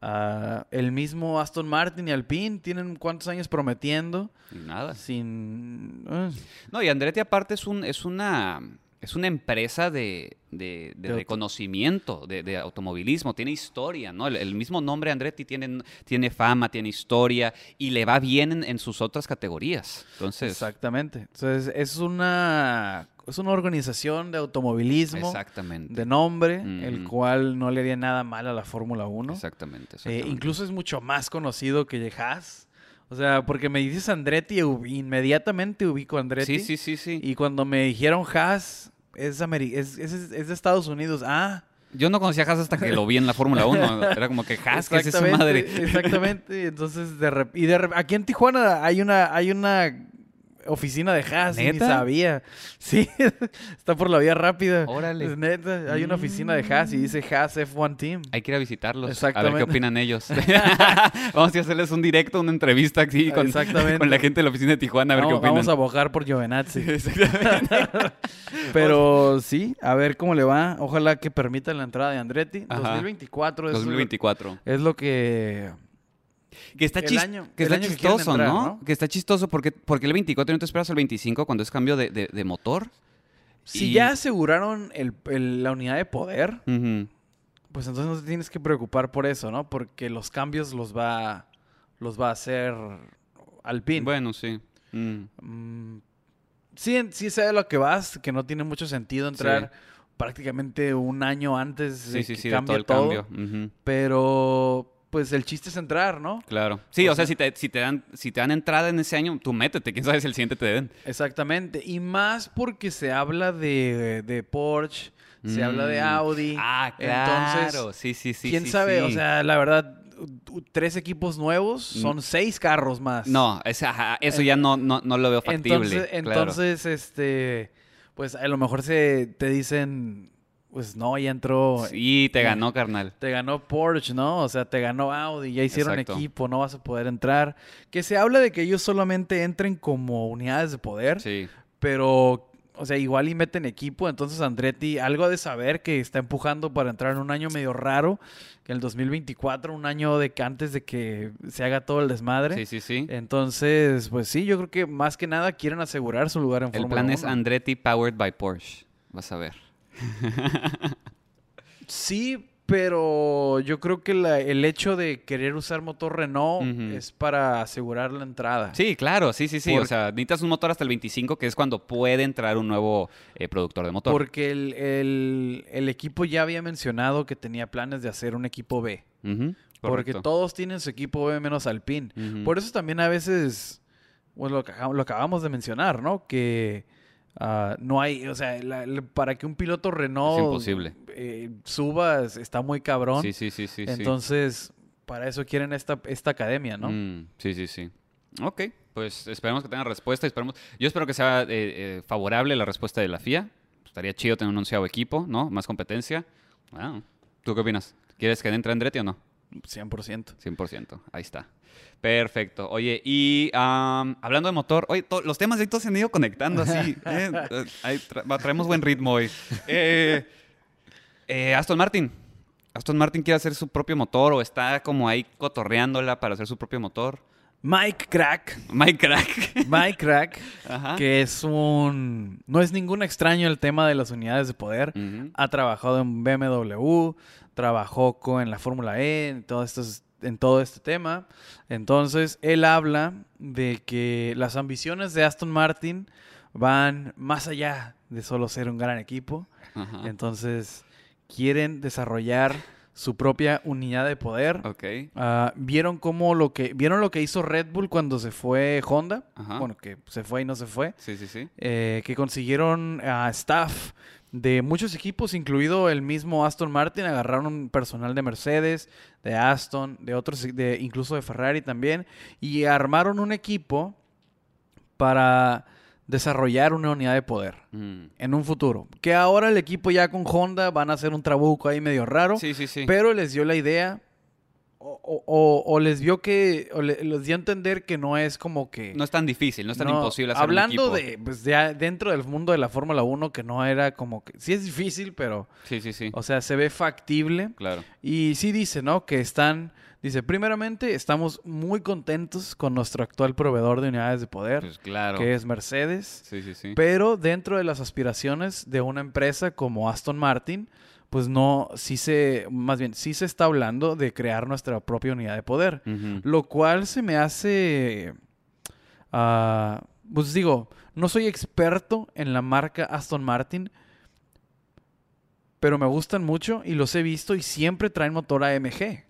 Ah, el mismo Aston Martin y Alpine tienen cuántos años prometiendo nada. sin... ah, No, y Andretti aparte es un, es una es una empresa de, de- de reconocimiento, de, de automovilismo, tiene historia, ¿no? El, el mismo nombre Andretti tiene, tiene fama, tiene historia y le va bien en, en sus otras categorías. Entonces, Exactamente. Entonces, es una, es una organización de automovilismo exactamente. de nombre, el cual no le haría nada mal a la Fórmula 1. Exactamente. Eh, exactamente. incluso es mucho más conocido que Haas. O sea, porque me dices Andretti, inmediatamente ubico a Andretti. Sí, sí, sí, sí. Y cuando me dijeron Haas, es, ameri- es, es- es de Estados Unidos. Ah, Yo no conocía a Haas hasta que lo vi en la Fórmula 1. Era como que Haas, que es su madre. Exactamente. Entonces, de rep- y de aquí en Tijuana hay una, hay una oficina de Haas, ni sabía. Sí, está por la vía rápida. Órale. Es neta, hay una oficina de Haas y dice Haas F1 Team. Hay que ir a visitarlos. A ver Exactamente. qué opinan ellos. vamos a hacerles un directo, una entrevista aquí con, Exactamente. con la gente de la oficina de Tijuana, a ver vamos, qué opinan. vamos a abogar por Giovinazzi. Exactamente. Pero sí, a ver cómo le va. Ojalá que permitan la entrada de Andretti. Ajá. 2024 es, lo- 2024. es lo que... Que está, El chis- año- que el está año que quieren chistoso, entrar, ¿no? ¿no? Que está chistoso porque, porque el 24 no te esperas al 25 cuando es cambio de, de- de motor. Si Y- ya aseguraron el- el- la unidad de poder, pues entonces no te tienes que preocupar por eso, ¿no? Porque los cambios los va, los va a hacer Alpine. Bueno, sí. Mm. Mm, sí, sí sé a lo que vas, que no tiene mucho sentido entrar prácticamente un año antes de Sí, que sí, de todo el todo. cambio. Pero, pues el chiste es entrar, ¿no? Claro. Sí, O sea, si te, si, te dan, si te dan entrada en ese año, tú métete. Quién sabe si el siguiente te den. Exactamente. Y más porque se habla de, de Porsche, se habla de Mm. Audi. Ah, Entonces, claro. sí, sí, sí. ¿Quién sí, sabe? O sea, la verdad, tres equipos nuevos son seis carros más. No, es- ajá, eso ya no, no, no lo veo factible. Entonces, claro. entonces, este, pues a lo mejor se te dicen, pues no, ya entró, Sí, te ganó, carnal. te ganó Porsche, ¿no? O sea, te ganó Audi, ya hicieron Exacto. equipo, no vas a poder entrar. Que se habla de que ellos solamente entren como unidades de poder, Sí. pero, o sea, igual y meten equipo, entonces Andretti algo ha de saber que está empujando para entrar en un año medio raro, que el 2024, un año de que antes de que se haga todo el desmadre. Sí, sí, sí. Entonces, pues sí, yo creo que más que nada quieren asegurar su lugar en El Fórmula plan es 1. Andretti powered by Porsche. Vas a ver. Sí, pero yo creo que la- el hecho de querer usar motor Renault es para asegurar la entrada. Sí, claro, sí, sí, sí. O sea, necesitas un motor hasta el 25, que es cuando puede entrar un nuevo eh, productor de motor. Porque el, el- el equipo ya había mencionado que tenía planes de hacer un equipo B. Porque todos tienen su equipo B menos Alpine. Por eso también a veces, pues lo, lo acabamos de mencionar, ¿no? Que ah, no hay, o sea, la- la- para que un piloto Renault Es imposible. eh, suba es- está muy cabrón. Sí, sí, sí, sí. sí. Entonces, para eso quieren esta, esta academia, ¿no? Mm, sí, sí, sí. Ok, pues esperemos que tengan respuesta. Esperemos, yo espero que sea eh, eh, favorable la respuesta de la FIA. Estaría chido tener un onceavo equipo, ¿no? Más competencia. Wow. ¿Tú qué opinas? ¿Quieres que entre Andretti o no? 100%. 100%. Ahí está. Perfecto. Oye, y hablando de motor, oye, los temas de todos se han ido conectando así. ¿eh? Eh, tra- traemos buen ritmo hoy. Eh, eh, Aston Martin. Aston Martin quiere hacer su propio motor o está como ahí cotorreándola para hacer su propio motor. Mike Crack. Mike Crack. Mike Crack, Ajá. que es un... No es ningún extraño el tema de las unidades de poder. Ha trabajado en BMW, trabajó con, en la Fórmula E, en todos estos en todo este tema. Entonces, él habla de que las ambiciones de Aston Martin van más allá de solo ser un gran equipo. Entonces, quieren desarrollar su propia unidad de poder. Ok. Ah, vieron cómo lo que vieron lo que hizo Red Bull cuando se fue Honda. Ajá. Bueno, que se fue y no se fue. Sí, sí, sí. Eh, que consiguieron a staff de muchos equipos, incluido el mismo Aston Martin. Agarraron personal de Mercedes, de Aston, de otros, de incluso de Ferrari también, y armaron un equipo para desarrollar una unidad de poder Mm. en un futuro. Que ahora el equipo ya con Honda van a hacer un trabuco ahí medio raro. Sí, sí, sí. Pero les dio la idea. O, o- o- o les vio que. O le- les dio a entender que no es como que. No es tan difícil, no es tan no, imposible hacer Hablando un equipo. de. Pues ya dentro del mundo de la Fórmula 1, que no era como que. Sí es difícil, pero. Sí, sí, sí. O sea, se ve factible. Claro. Y sí dice, ¿no? Que están. Dice, primeramente, estamos muy contentos con nuestro actual proveedor de unidades de poder, Pues claro. que es Mercedes. Sí, sí, sí. Pero dentro de las aspiraciones de una empresa como Aston Martin, pues no, sí se, más bien, sí se está hablando de crear nuestra propia unidad de poder. Lo cual se me hace, ah, pues digo, no soy experto en la marca Aston Martin, pero me gustan mucho y los he visto y siempre traen motor AMG.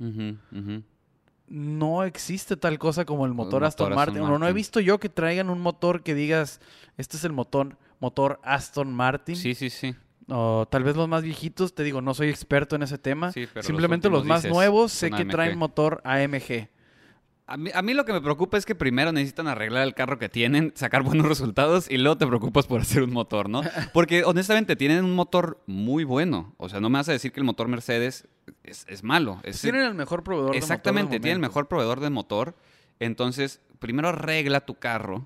No existe tal cosa como el motor, motor Aston Aston Martin. No he visto yo que traigan un motor que digas, este es el motor, motor Aston Martin. Sí, sí, sí. O tal vez los más viejitos, te digo, no soy experto en ese tema. Sí, pero los Simplemente los, más dices, nuevos sé que AMG. traen motor AMG. A mí, a mí lo que me preocupa es que primero necesitan arreglar el carro que tienen, sacar buenos resultados y luego te preocupas por hacer un motor, ¿no? Porque honestamente tienen un motor muy bueno. O sea, no me vas a decir que el motor Mercedes es, es malo. Es, Tienen el mejor proveedor de motor exactamente, tiene el mejor proveedor de motor. Entonces, primero arregla tu carro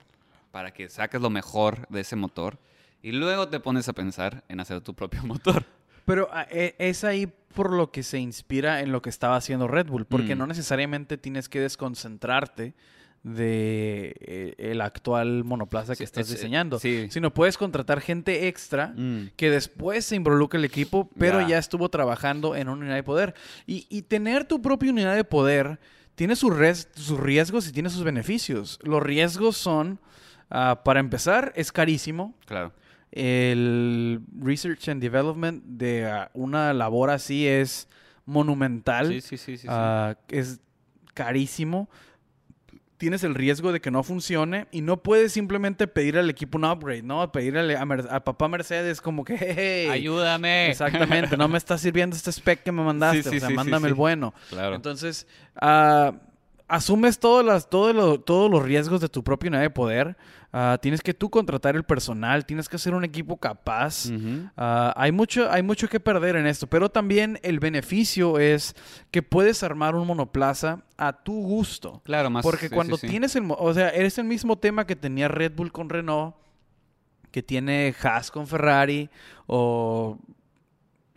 para que saques lo mejor de ese motor y luego te pones a pensar en hacer tu propio motor. Pero ah, e- es ahí por lo que se inspira en lo que estaba haciendo Red Bull, porque Mm. no necesariamente tienes que desconcentrarte de eh, el actual monoplaza que Sí, estás es- eh, diseñando, sí. sino puedes contratar gente extra Mm. que después se involucre el equipo, pero Ya. ya estuvo trabajando en una unidad de poder. Y, y tener tu propia unidad de poder tiene sus, sus riesgos y tiene sus beneficios. Los riesgos son, ah, para empezar, es carísimo. Claro. El research and development de ah, una labor así es monumental. Sí, sí, sí, sí. sí. Ah, es carísimo. Tienes el riesgo de que no funcione y no puedes simplemente pedir al equipo un upgrade, ¿no? Pedirle a, Mer- a papá Mercedes como que, hey, Ayúdame. Exactamente, no me está sirviendo este spec que me mandaste, Sí, sí, o sea, mándame el bueno. Claro. Entonces, ah, asumes todas las, todo lo- todos los riesgos de tu propia unidad de poder. Ah, tienes que tú contratar el personal, tienes que hacer un equipo capaz. Ah, hay, mucho, hay mucho que perder en esto, pero también el beneficio es que puedes armar un monoplaza a tu gusto. Claro, más. Porque sí, cuando sí, sí. tienes el... O sea, eres el mismo tema que tenía Red Bull con Renault, que tiene Haas con Ferrari, o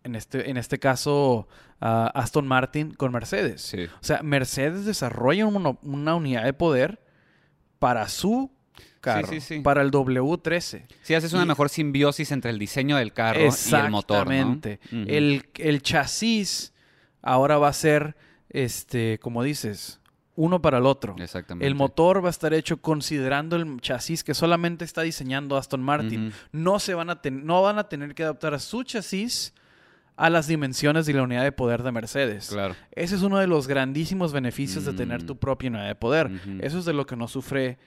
en este, en este caso Aston Martin con Mercedes. Sí. O sea, Mercedes desarrolla un una unidad de poder para su carro, sí, sí. para el W13. Sí, haces una Y- mejor simbiosis entre el diseño del carro y el motor, ¿no? Exactamente. Ujú. el, el chasis ahora va a ser, este, como dices, uno para el otro. Exactamente. El motor va a estar hecho considerando el chasis que solamente está diseñando Aston Martin. No se van a no van a tener que adaptar a su chasis a las dimensiones de la unidad de poder de Mercedes. Claro. Ese es uno de los grandísimos beneficios de tener Mm. tu propia unidad de poder. Eso es de lo que no sufre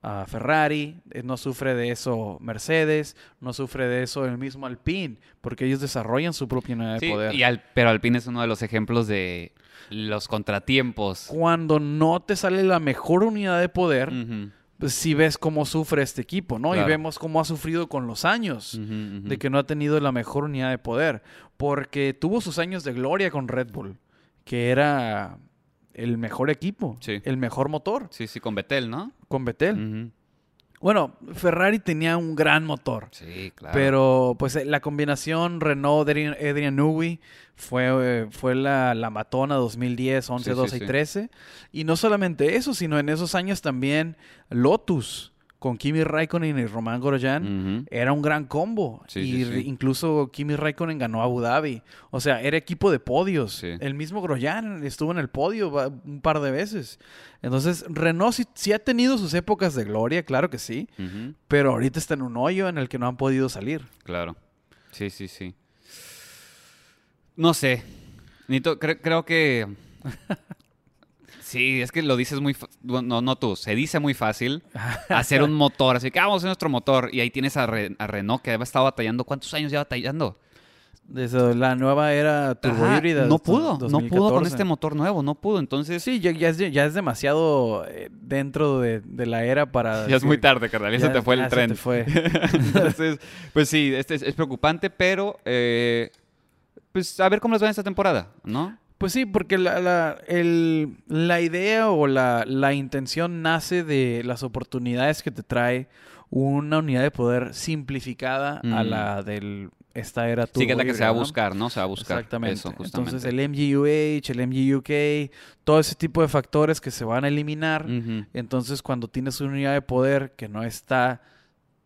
ah, Ferrari, eh, no sufre de eso Mercedes, no sufre de eso el mismo Alpine, porque ellos desarrollan su propia unidad de poder. y al- pero Alpine es uno de los ejemplos de los contratiempos. Cuando no te sale la mejor unidad de poder, pues sí ves cómo sufre este equipo, ¿no? Claro. Y vemos cómo ha sufrido con los años. de que no ha tenido la mejor unidad de poder, porque tuvo sus años de gloria con Red Bull, que era el mejor equipo, Sí. el mejor motor Sí, sí, con Betel, ¿no? con. Ujú. Bueno, Ferrari tenía un gran motor, Sí, claro. pero pues eh, la combinación Renault Adrian, Adrian Newey fue, eh, fue la, la matona 2010, 11, Sí, sí, 12 y sí. 13. Y no solamente eso, sino en esos años también Lotus con Kimi Raikkonen y Román Grosjean era un gran combo. Sí, y sí, re- sí. incluso Kimi Raikkonen ganó Abu Dhabi. O sea, era equipo de podios. El mismo Grosjean estuvo en el podio un par de veces. Entonces, Renault sí, ha tenido sus épocas de gloria, claro que sí. Pero ahorita está en un hoyo en el que no han podido salir. Claro. Sí, sí, sí. No sé. Nito, cre- creo que. Sí, es que lo dices muy. No, no tú. Se dice muy fácil hacer un motor. Así que "Ah, vamos a hacer nuestro motor. Y ahí tienes a, Re- a Renault que ha estado batallando. ¿Cuántos años lleva batallando? Desde la nueva era turbo Ajá, híbrida. No pudo. No pudo con 2014. este motor nuevo. No pudo. Entonces. Sí, ya, ya es, ya es demasiado eh, dentro de, de la era para... Ya es muy tarde, carnal. Ya, se te fue el ya se tren. te fue. Entonces, pues sí, este es, es preocupante, pero eh, pues a ver cómo les va en esta temporada, ¿no? Pues sí, porque la, la, el- la idea o la, la intención nace de las oportunidades que te trae una unidad de poder simplificada a la de esta era Sí, que es la que se va a buscar, ¿no? Se va a buscar Exactamente. eso, justamente. Entonces el MGUH, el MGUK, todo ese tipo de factores que se van a eliminar. Entonces, cuando tienes una unidad de poder que no está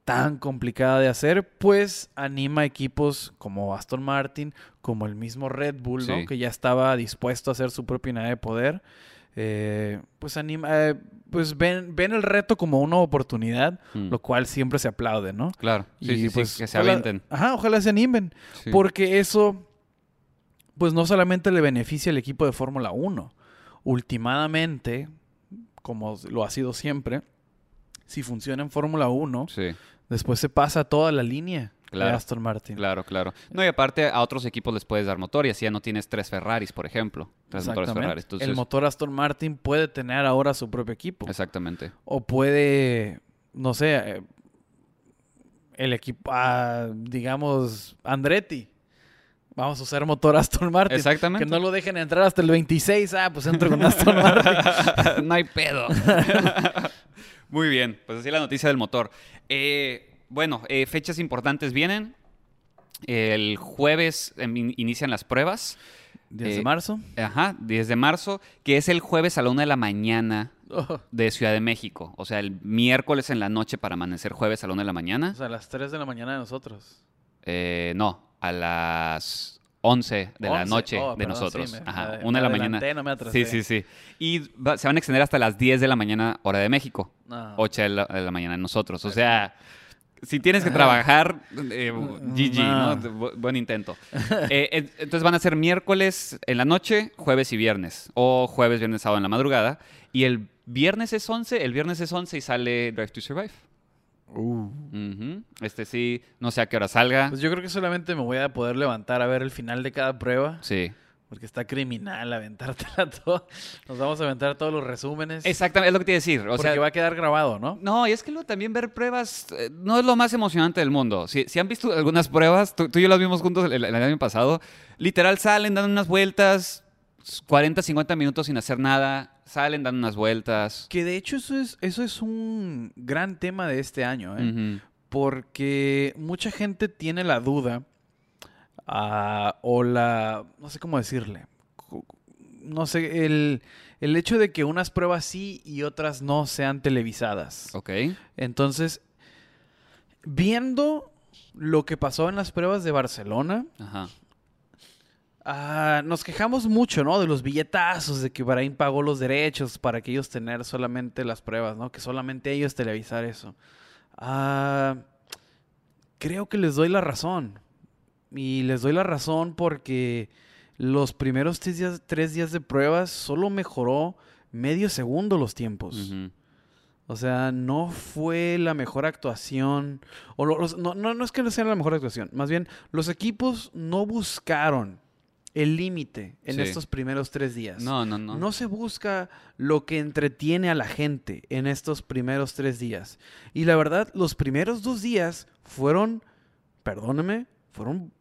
tan complicada de hacer, pues anima a equipos como Aston Martin, como el mismo Red Bull, ¿no? Que ya estaba dispuesto a hacer su propia unidad de poder. Eh, pues anima, eh, pues ven, ven el reto como una oportunidad, Mm. lo cual siempre se aplaude, ¿no? Claro, sí, sí, pues, que se ojalá- avienten. Ajá, ojalá se animen. Porque eso, pues no solamente le beneficia al equipo de Fórmula 1. Últimamente, como lo ha sido siempre, si funciona en Fórmula 1, Sí, después se pasa toda la línea de Claro, Aston Martin. claro, claro. No, y aparte a otros equipos les puedes dar motor y así ya no tienes tres Ferraris, por ejemplo. Tres motores. Ferraris. Entonces, El motor Aston Martin puede tener ahora su propio equipo. Exactamente. O puede, no sé, eh, el equipo, ah, digamos, Andretti. Vamos a usar motor Aston Martin. Exactamente. Que no lo dejen entrar hasta el 26. Ah, pues entro con Aston Martin. no hay pedo. Muy bien, pues así la noticia del motor. Eh, bueno, eh, fechas importantes vienen. El jueves em, in- inician las pruebas. 10 Eh, de marzo. Ajá, 10 de marzo, que es el jueves a la una de la mañana Oh, de Ciudad de México. O sea, el miércoles en la noche para amanecer jueves a la una de la mañana. o sea, a las 3 de la mañana de nosotros. Eh, no, a las 11 de la 11. noche Oh, de perdón, nosotros. sí, me- Ajá, me una de la mañana. no me atrasé. Sí, sí, sí. Y va- se van a extender hasta las 10 de la mañana, hora de México. No. 8 de la, de la mañana de nosotros. O sea, si tienes que trabajar, eh, GG, ¿no? No. Bu- buen intento. Eh, en- entonces van a ser miércoles en la noche, jueves y viernes. O jueves, viernes, sábado en la madrugada. Y el viernes es 11, el viernes es 11 y sale Drive to Survive. Uh. Este sí, no sé a qué hora salga. Pues yo creo que solamente me voy a poder levantar a ver el final de cada prueba. Sí. Porque está criminal aventártela todo. Nos vamos a aventar todos los resúmenes. Exactamente, es lo que te iba a decir. O porque sea, va a quedar grabado, ¿no? No, y es que luego también ver pruebas eh, no es lo más emocionante del mundo. Si, si han visto algunas pruebas, tú, tú y yo las vimos juntos el, el año pasado, literal salen, dan unas vueltas, 40, 50 minutos sin hacer nada, salen, dan unas vueltas. Que de hecho eso es, eso es un gran tema de este año, ¿eh? Porque mucha gente tiene la duda ah, o la... no sé cómo decirle. No sé, el, el hecho de que unas pruebas sí y otras no sean televisadas. Ok. Entonces, viendo lo que pasó en las pruebas de Barcelona, Ajá. Ah, nos quejamos mucho, ¿no? De los billetazos, de que Bahrein pagó los derechos para que ellos tener solamente las pruebas, ¿no? Que solamente ellos televisar eso. Ah, creo que les doy la razón. Y les doy la razón porque los primeros tres días, tres días de pruebas solo mejoró medio segundo los tiempos. O sea, no fue la mejor actuación. O lo- los- no, no, no es que no sea la mejor actuación. Más bien, los equipos no buscaron el límite en Sí. estos primeros tres días. No, no, no. No se busca lo que entretiene a la gente en estos primeros tres días. Y la verdad, los primeros dos días fueron, perdóneme, fueron,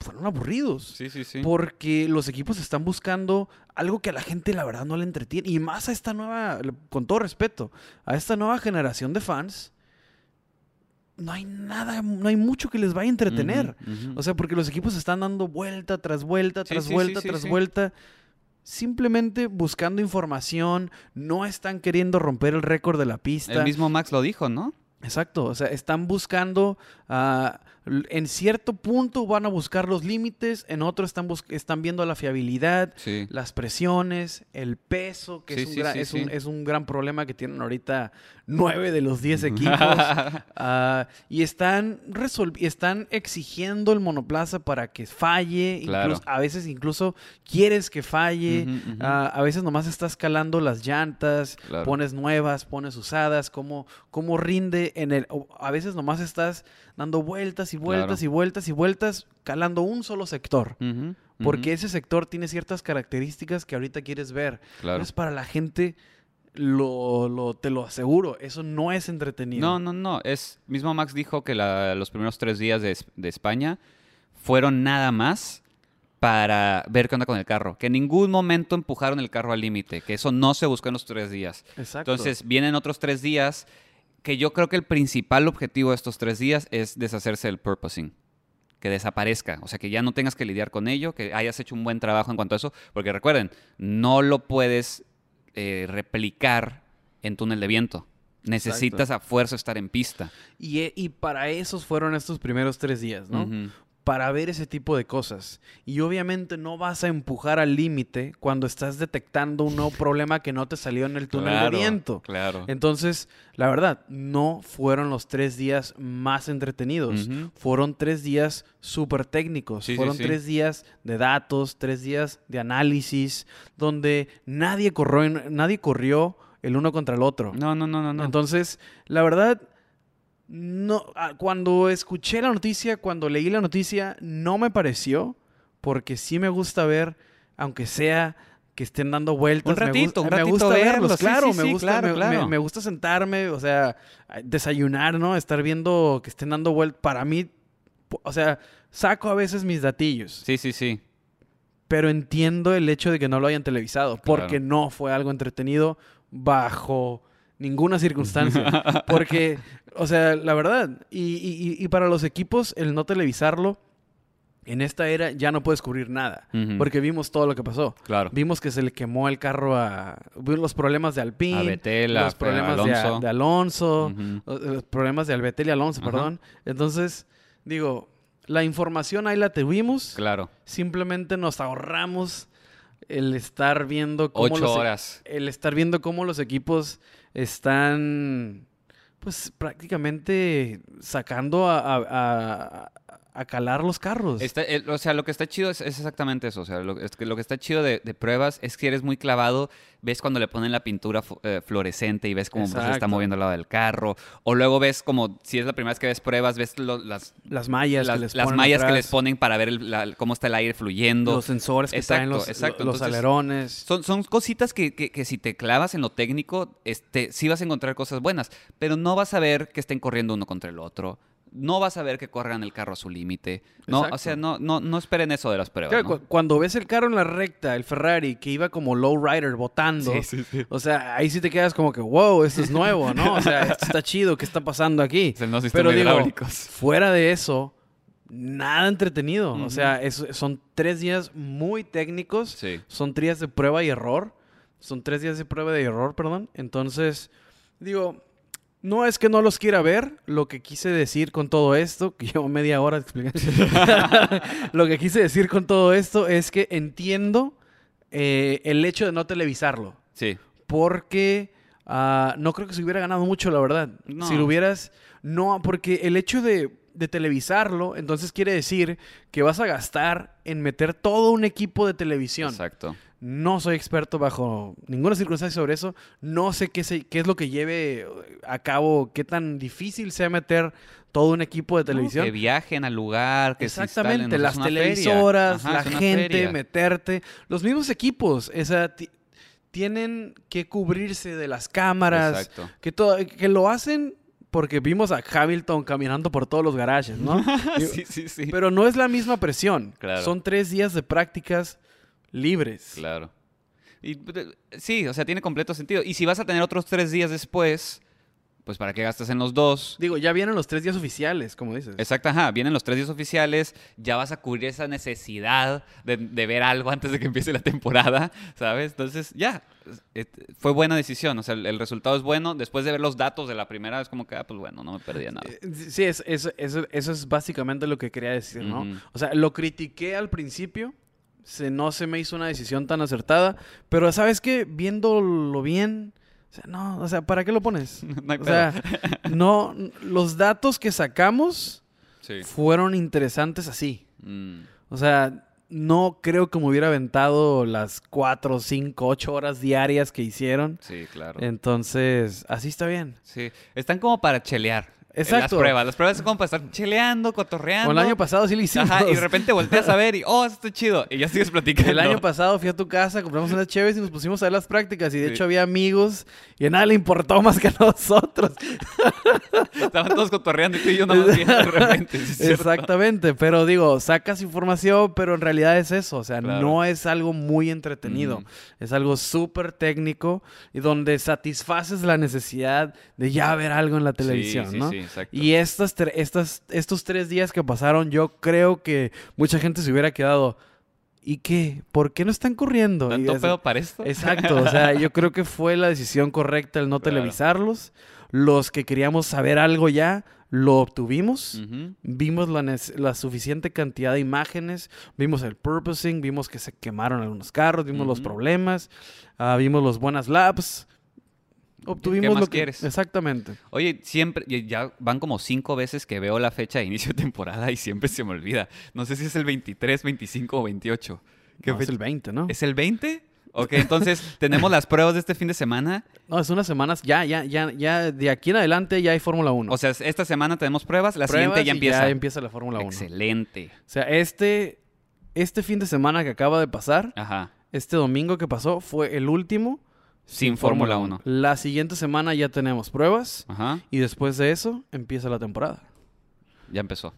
fueron aburridos. Sí, sí, sí. Porque los equipos están buscando algo que a la gente la verdad no le entretiene. Y más a esta nueva, con todo respeto, a esta nueva generación de fans, no hay nada, no hay mucho que les vaya a entretener. O sea, porque los equipos están dando vuelta tras vuelta, tras sí, vuelta, sí, tras vuelta. simplemente buscando información, no están queriendo romper el récord de la pista. El mismo Max lo dijo, ¿no? Exacto, o sea, están buscando, ah, en cierto punto van a buscar los límites, en otro están, bus- están viendo la fiabilidad, Sí. las presiones, el peso, que Sí, es, un sí, gran, es, un, es un gran problema que tienen ahorita nueve de los diez equipos. Ah, y están, están exigiendo el monoplaza para que falle, Claro. incluso- a veces incluso quieres que falle, ah, a veces nomás estás calando las llantas, Claro. pones nuevas, pones usadas, cómo, cómo rinde en el... A veces nomás estás dando vueltas y vueltas Claro. y vueltas y vueltas, calando un solo sector. Ujú, Porque ujú, ese sector tiene ciertas características que ahorita quieres ver. Claro. Entonces, para la gente, lo, lo- te lo aseguro, eso no es entretenido. No, no, no. Es, mismo Max dijo que la- los primeros tres días de, de España fueron nada más para ver qué onda con el carro. Que en ningún momento empujaron el carro al límite. Que eso no se buscó en los tres días. Exacto. Entonces vienen otros tres días que yo creo que el principal objetivo de estos tres días es deshacerse del purposing. Que desaparezca. O sea, que ya no tengas que lidiar con ello, que hayas hecho un buen trabajo en cuanto a eso. Porque recuerden, no lo puedes eh, replicar en túnel de viento. Necesitas a fuerza estar en pista. y, e- y para esos fueron estos primeros tres días, ¿no? Para ver ese tipo de cosas. Y obviamente no vas a empujar al límite cuando estás detectando un nuevo problema que no te salió en el túnel Claro, de viento. Claro. Entonces, la verdad, no fueron los tres días más entretenidos. Fueron tres días súper técnicos. Sí, fueron sí. tres días de datos, tres días de análisis, donde nadie corrió, nadie corrió el uno contra el otro. No, no, no, no. no. Entonces, la verdad, no, ah, cuando escuché la noticia, cuando leí la noticia, no me pareció, porque sí me gusta ver, aunque sea que estén dando vueltas. Un me ratito, gus- un me ratito gusta verlos, claro, sí, me gusta, claro, me- claro. me- me gusta sentarme, o sea, desayunar, ¿no? Estar viendo que estén dando vueltas. Para mí, o sea, saco a veces mis datillos, Sí, sí, sí. pero entiendo el hecho de que no lo hayan televisado, porque no fue algo entretenido bajo ninguna circunstancia. porque, o sea, la verdad, y, y- y para los equipos, el no televisarlo, en esta era ya no puedes cubrir nada, porque vimos todo lo que pasó. Claro. Vimos que se le quemó el carro a... Vimos los problemas de Alpine. A Vettel, a los problemas de- Alonso. De, Los problemas de Albetel y Alonso, perdón. Entonces, digo, la información ahí la tuvimos. Claro. Simplemente nos ahorramos el estar viendo cómo Ocho los, e- horas. el estar viendo cómo los equipos están pues prácticamente sacando a, a- a- a calar los carros. Está- el- o sea, lo que está chido es, es exactamente eso. O sea, lo, es que lo que está chido de, de pruebas es que eres muy clavado. Ves cuando le ponen la pintura eh, fluorescente y ves cómo pues, se está moviendo al lado del carro. O luego ves como, si es la primera vez que ves pruebas, ves lo- las, las mallas las, que les las mallas que les ponen para ver el- la- cómo está el aire fluyendo. los sensores que traen Exacto, los, exacto. los Entonces, alerones. Son, son cositas que, que- que si te clavas en lo técnico, este, sí vas a encontrar cosas buenas, pero no vas a ver que estén corriendo uno contra el otro. No vas a ver que corran el carro a su límite. No, o sea, no, no, no esperen eso de las pruebas. Claro, ¿no? cu- Cuando ves el carro en la recta, el Ferrari, que iba como lowrider botando, Sí, sí, sí. o sea, ahí sí te quedas como que, wow, esto es nuevo, ¿no? O sea, esto está chido, ¿qué está pasando aquí? Es el nuevo Pero digo, fuera de eso, nada entretenido. O sea, es- son tres días muy técnicos, Sí. son tres días de prueba y error, son tres días de prueba y error, perdón. Entonces, digo, no es que no los quiera ver, lo que quise decir con todo esto, que llevo media hora explicando, lo que quise decir con todo esto es que entiendo eh, el hecho de no televisarlo, Sí. porque ah, no creo que se hubiera ganado mucho, la verdad. No. Si lo hubieras, no, porque el hecho de, de televisarlo, entonces quiere decir que vas a gastar en meter todo un equipo de televisión. Exacto. No soy experto bajo ninguna circunstancia sobre eso. No sé qué, se- qué es lo que lleve a cabo, qué tan difícil sea meter todo un equipo de televisión. No, que viajen al lugar, que Exactamente, las televisoras, Ajá, la gente, feria. meterte. Los mismos equipos, ti- tienen que cubrirse de las cámaras. Exacto. Que, todo, que lo hacen porque vimos a Hamilton caminando por todos los garajes, ¿no? sí, sí, sí. Pero no es la misma presión. Claro. Son tres días de prácticas libres. Claro. Y, sí, o sea, tiene completo sentido. Y si vas a tener otros tres días después, pues ¿para qué gastas en los dos? Digo, ya vienen los tres días oficiales, como dices. Exacto, ajá, vienen los tres días oficiales, ya vas a cubrir esa necesidad de, de ver algo antes de que empiece la temporada, ¿sabes? Entonces, ya, fue buena decisión, o sea, el, el resultado es bueno, después de ver los datos de la primera es como que, ah, pues bueno, no me perdía nada. Eh, Sí, es, es- eso, eso es básicamente lo que quería decir, ¿no? O sea, lo critiqué al principio, se, no se me hizo una decisión tan acertada, pero ¿sabes qué? Viéndolo bien, o sea, no, o sea, ¿para qué lo pones? No O sea, no, los datos que sacamos Sí. fueron interesantes así. Mm, O sea, no creo que me hubiera aventado las cuatro, cinco, ocho horas diarias que hicieron. sí, claro. Entonces, así está bien. Sí, están como para chelear. Exacto. Las pruebas, las pruebas son como para estar cheleando, cotorreando. O el año pasado sí lo hicimos. Ajá, y de repente volteas a ver y, oh, esto está chido. Y ya sigues platicando. El año pasado fui a tu casa, compramos unas chéves y nos pusimos a ver las prácticas. Y de Sí. hecho había amigos y a nada le importó más que a nosotros. Estaban todos cotorreando y tú y yo nomás viendo de repente. ¿sí es? Exactamente. Pero digo, sacas información, pero en realidad es eso. O sea, Claro. no es algo muy entretenido. Ujú. Es algo súper técnico y donde satisfaces la necesidad de ya ver algo en la televisión, sí, sí, ¿no? sí, exacto. Y estas, tre- estas, estos tres días que pasaron, yo creo que mucha gente se hubiera quedado. ¿Y qué? ¿Por qué no están corriendo? ¿Tanto es- pedo para esto? Exacto, o sea, yo creo que fue la decisión correcta el no Claro. televisarlos. Los que queríamos saber algo ya, lo obtuvimos. Vimos la, suficiente cantidad de imágenes, vimos el purposing, vimos que se quemaron algunos carros, vimos los problemas, ah, vimos los buenas laps. Obtuvimos más lo que quieres? Exactamente. Oye, siempre, ya van como cinco veces que veo la fecha de inicio de temporada y siempre se me olvida. No sé si es el 23, 25 o 28. ¿Qué No, es el 20, ¿no? ¿Es el 20? Ok, entonces tenemos las pruebas de este fin de semana. No, es unas semanas, ya, ya, ya, ya, de aquí en adelante ya hay Fórmula 1. O sea, esta semana tenemos pruebas, la Pruebas siguiente ya empieza. Ya empieza la Fórmula 1. Excelente. O sea, este, este fin de semana que acaba de pasar, Ajá. este domingo que pasó, fue el último Sin Fórmula 1. La siguiente semana ya tenemos pruebas Ajá. y después de eso empieza la temporada. Ya empezó.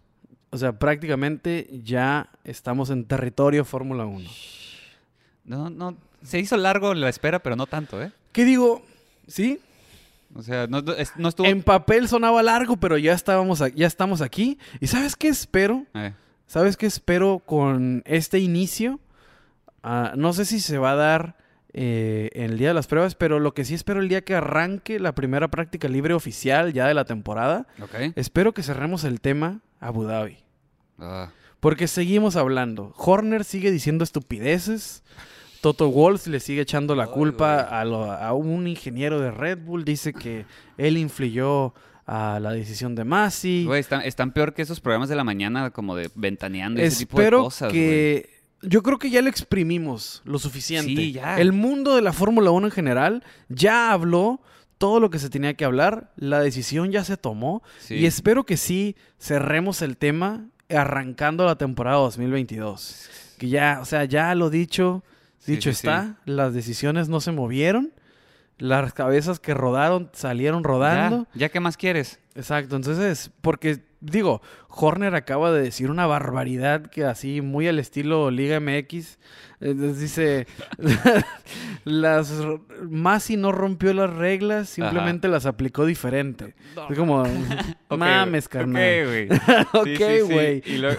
O sea, prácticamente ya estamos en territorio Fórmula 1. No, no. Se hizo largo la espera, pero no tanto, ¿eh? ¿Qué digo? Sí, O sea, no, no- es- no estuvo. en papel sonaba largo, pero ya estábamos, ya estamos aquí. ¿Y sabes qué espero? Eh, ¿Sabes qué espero con este inicio? Ah, no sé si se va a dar eh, en el día de las pruebas, pero lo que sí espero el día que arranque la primera práctica libre oficial ya de la temporada, espero que cerremos el tema Abu Dhabi. Ah, Porque seguimos hablando. Horner sigue diciendo estupideces. Toto Wolff le sigue echando la culpa a, lo- a un ingeniero de Red Bull. Dice que él influyó a la decisión de Masi. Güey, están, están peor que esos programas de la mañana, como de ventaneando y ese tipo de Espero cosas, güey. que... Yo creo que ya lo exprimimos lo suficiente. Sí, ya. El mundo de la Fórmula 1 en general ya habló todo lo que se tenía que hablar. La decisión ya se tomó. Sí. Y espero que sí cerremos el tema arrancando la temporada 2022. Que ya, o sea, ya lo dicho, dicho sí. está, las decisiones no se movieron, las cabezas que rodaron salieron rodando. Ya, ¿ya qué más quieres? Exacto, entonces, porque digo, Horner acaba de decir una barbaridad que así, muy al estilo Liga MX, eh, dice, las Masi no rompió las reglas, simplemente las aplicó diferente. Es como, mames, carnal. Ok, güey. Ok,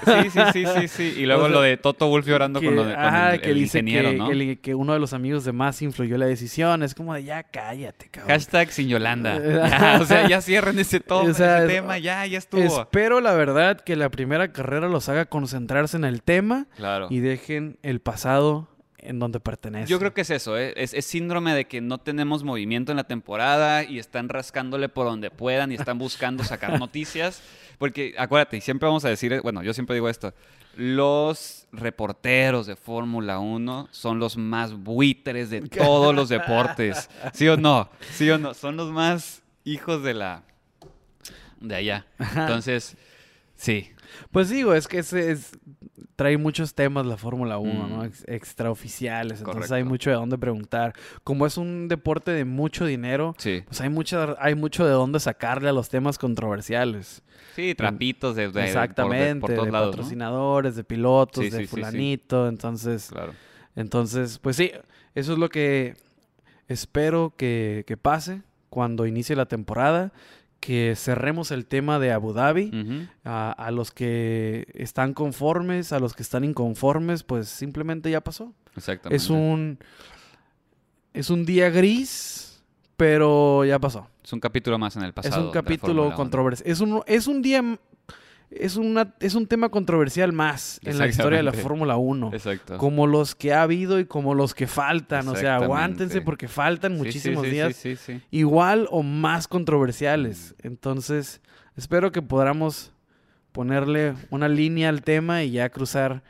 Sí, sí, sí. Sí, sí, sí. Y luego O sea, lo de Toto Wolf llorando que, con, lo de, con ajá, el, que el dice ingeniero, que, ¿no? que el- que uno de los amigos de Masi influyó la decisión. Es como de, ya cállate, cabrón. Hashtag sin Yolanda. Ya, o sea, ya cierren ese, to- O sea, ese es- tema, ya, ya estuvo. Espero, la verdad, que la primera carrera los haga concentrarse en el tema Claro. y dejen el pasado en donde pertenece. Yo creo que es eso, ¿eh? es, es síndrome de que no tenemos movimiento en la temporada y están rascándole por donde puedan y están buscando sacar noticias. Porque acuérdate, siempre vamos a decir, bueno, yo siempre digo esto, los reporteros de Fórmula 1 son los más buitres de todos los deportes. ¿Sí o no? ¿Sí o no? Son los más hijos de la... de allá. Entonces, sí. Pues digo, es que ese es, trae muchos temas la Fórmula 1, ¿no? Mm. Ex- extraoficiales. Entonces Correcto. hay mucho de dónde preguntar. Como es un deporte de mucho dinero, Sí. pues hay, mucha, hay mucho de dónde sacarle a los temas controversiales. Sí, trapitos de, de- por- de- Exactamente, por, todos de lados, ¿no? patrocinadores, de pilotos, Sí, de sí. fulanito. Entonces, Claro. entonces, pues sí, eso es lo que espero que, que pase cuando inicie la temporada. Que cerremos el tema de Abu Dhabi. A, a los que están conformes, a los que están inconformes, pues simplemente ya pasó. Exactamente. Es un es un día gris, pero ya pasó. Es un capítulo más en el pasado. es un capítulo controversial. Es un es un día es una es un tema controversial más en la historia de la. Fórmula 1. Exacto. Como los que ha habido y como los que faltan. O sea, aguántense porque faltan sí, muchísimos sí, sí, días Sí, sí, igual o más controversiales. Entonces, espero que podamos ponerle una línea al tema y ya cruzar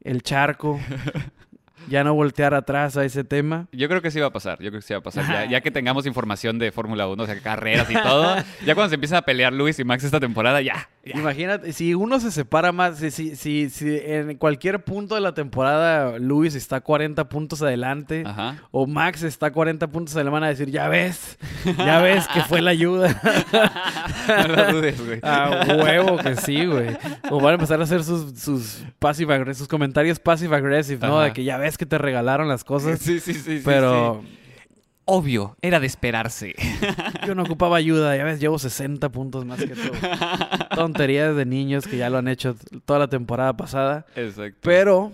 el charco. ya no voltear atrás a ese tema. Yo creo que sí va a pasar, yo creo que sí va a pasar. Ya, ya que tengamos información de Fórmula 1, o sea, carreras y todo, ya cuando se empiezan a pelear Luis y Max esta temporada, ya. ya. Imagínate, si uno se separa más, si, si, si, si en cualquier punto de la temporada Luis está 40 puntos adelante Ajá. o Max está 40 puntos adelante, van a decir, ya ves, ya ves que fue la ayuda. No lo dudes, güey. A huevo que sí, güey. O van a empezar a hacer sus, sus passive aggressive, sus comentarios passive aggressive, ¿no? Ajá. De que ya ves que te regalaron las cosas. Sí, sí, sí. sí, pero sí. Obvio, era de esperarse. yo no ocupaba ayuda, ya ves, llevo 60 puntos más que tú. Tonterías de niños que ya lo han hecho toda la temporada pasada. Exacto. Pero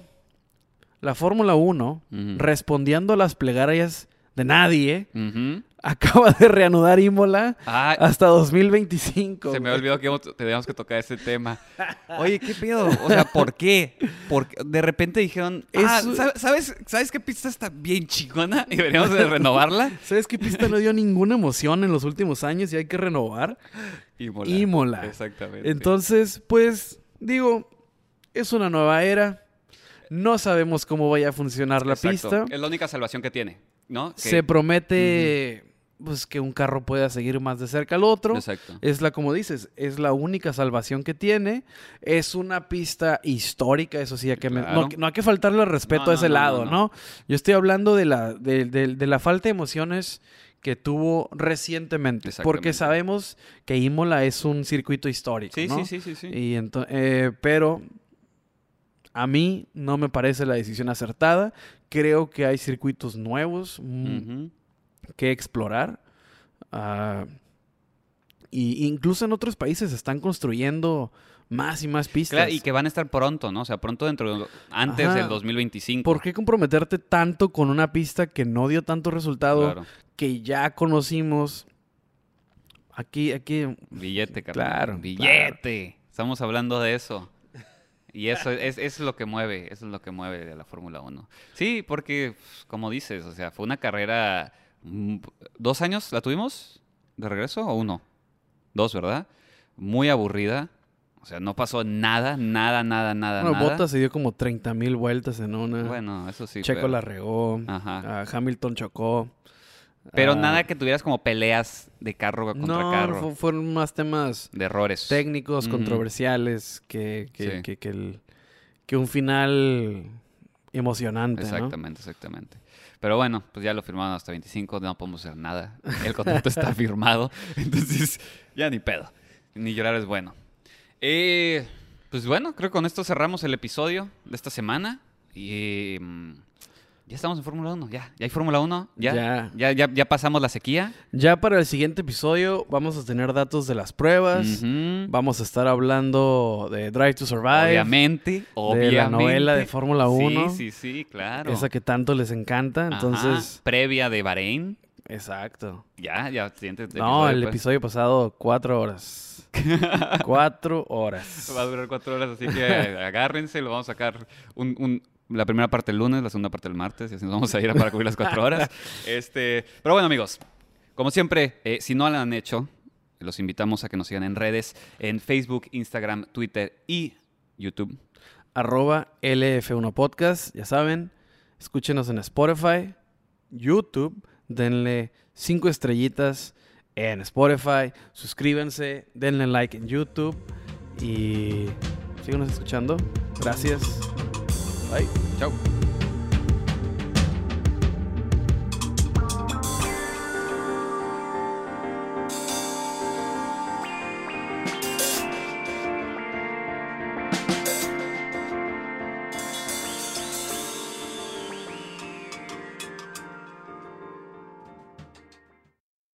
la Fórmula 1, Ujú. respondiendo a las plegarias de nadie, Ujú. Acaba de reanudar Imola Ah, hasta 2025. se me olvidó que teníamos que tocar ese tema. Oye, ¿qué pedo? O sea, ¿por qué? Porque de repente dijeron, ah, ¿sabes, ¿sabes, ¿sabes qué pista está bien chingona? Y deberíamos de renovarla. ¿Sabes qué pista no dio ninguna emoción en los últimos años y hay que renovar? Imola. Imola. Exactamente. Entonces, pues, digo, es una nueva era. No sabemos cómo vaya a funcionar la Exacto. pista. Es la única salvación que tiene, ¿no? Se promete pues, que un carro pueda seguir más de cerca al otro. Exacto. Es la, como dices, es la única salvación que tiene. Es una pista histórica, eso sí, hay que no, no hay que faltarle al respeto No, a ese no, lado, no, ¿no, no. Yo estoy hablando de la, de, de- de la falta de emociones que tuvo recientemente. Porque sabemos que Imola es un circuito histórico, Sí, ¿no? sí, sí, sí, sí. Y eh, pero a mí no me parece la decisión acertada. Creo que hay circuitos nuevos mm. Que explorar. Ah, y incluso en otros países se están construyendo más y más pistas. Claro, y que van a estar pronto, ¿no? O sea, pronto dentro de, antes Ajá. del 2025. ¿Por qué comprometerte tanto con una pista que no dio tanto resultado, Claro. que ya conocimos? Aquí, aquí, Billete, carnal. Claro, Billete. Estamos hablando de eso. Y eso es, es lo que mueve, eso es lo que mueve de la Fórmula 1. Sí, porque, pues, como dices, o sea, fue una carrera... mm, ¿Dos años la tuvimos de regreso o uno? Dos, ¿verdad? Muy aburrida. O sea, no pasó nada, nada, nada, nada, bueno, nada. Bottas se dio como 30 mil vueltas en una. Bueno, eso sí. Checo pero, la regó. Ajá. ah, Hamilton chocó. Pero ah, nada que tuvieras como peleas de carro contra no, carro. fu- fueron más temas De errores. técnicos, controversiales, que, que, Sí. que, que el- que un final emocionante, ¿no? Exactamente, exactamente. Pero bueno, pues ya lo firmaron hasta 25, no podemos hacer nada. El contrato está firmado, entonces ya ni pedo. Ni llorar es bueno. Eh, pues bueno, creo que con esto cerramos el episodio de esta semana. Y mm, ya estamos en Fórmula 1, ya. Ya hay Fórmula 1, ya. Ya. Ya, ya, ya pasamos la sequía. Ya para el siguiente episodio vamos a tener datos de las pruebas. Vamos a estar hablando de Drive to Survive. Obviamente, obviamente. la novela de Fórmula 1. Sí, sí, sí, claro. Esa que tanto les encanta. Ajá. Entonces, Previa de Bahrein. exacto. Ya, ya, siguiente no, el pues. episodio pasado, cuatro horas. cuatro horas. Va a durar cuatro horas, así que agárrense, lo vamos a sacar un, un- la primera parte el lunes, la segunda parte el martes, y así nos vamos a ir para cubrir las cuatro horas. Este, pero bueno, amigos, como siempre, eh, si no lo han hecho, los invitamos a que nos sigan en redes, en Facebook, Instagram, Twitter y YouTube. Arroba LF1 Podcast, ya saben. Escúchenos en Spotify, YouTube. Denle cinco estrellitas en Spotify. Suscríbanse, denle like en YouTube. Y síganos escuchando. Gracias. 来，加。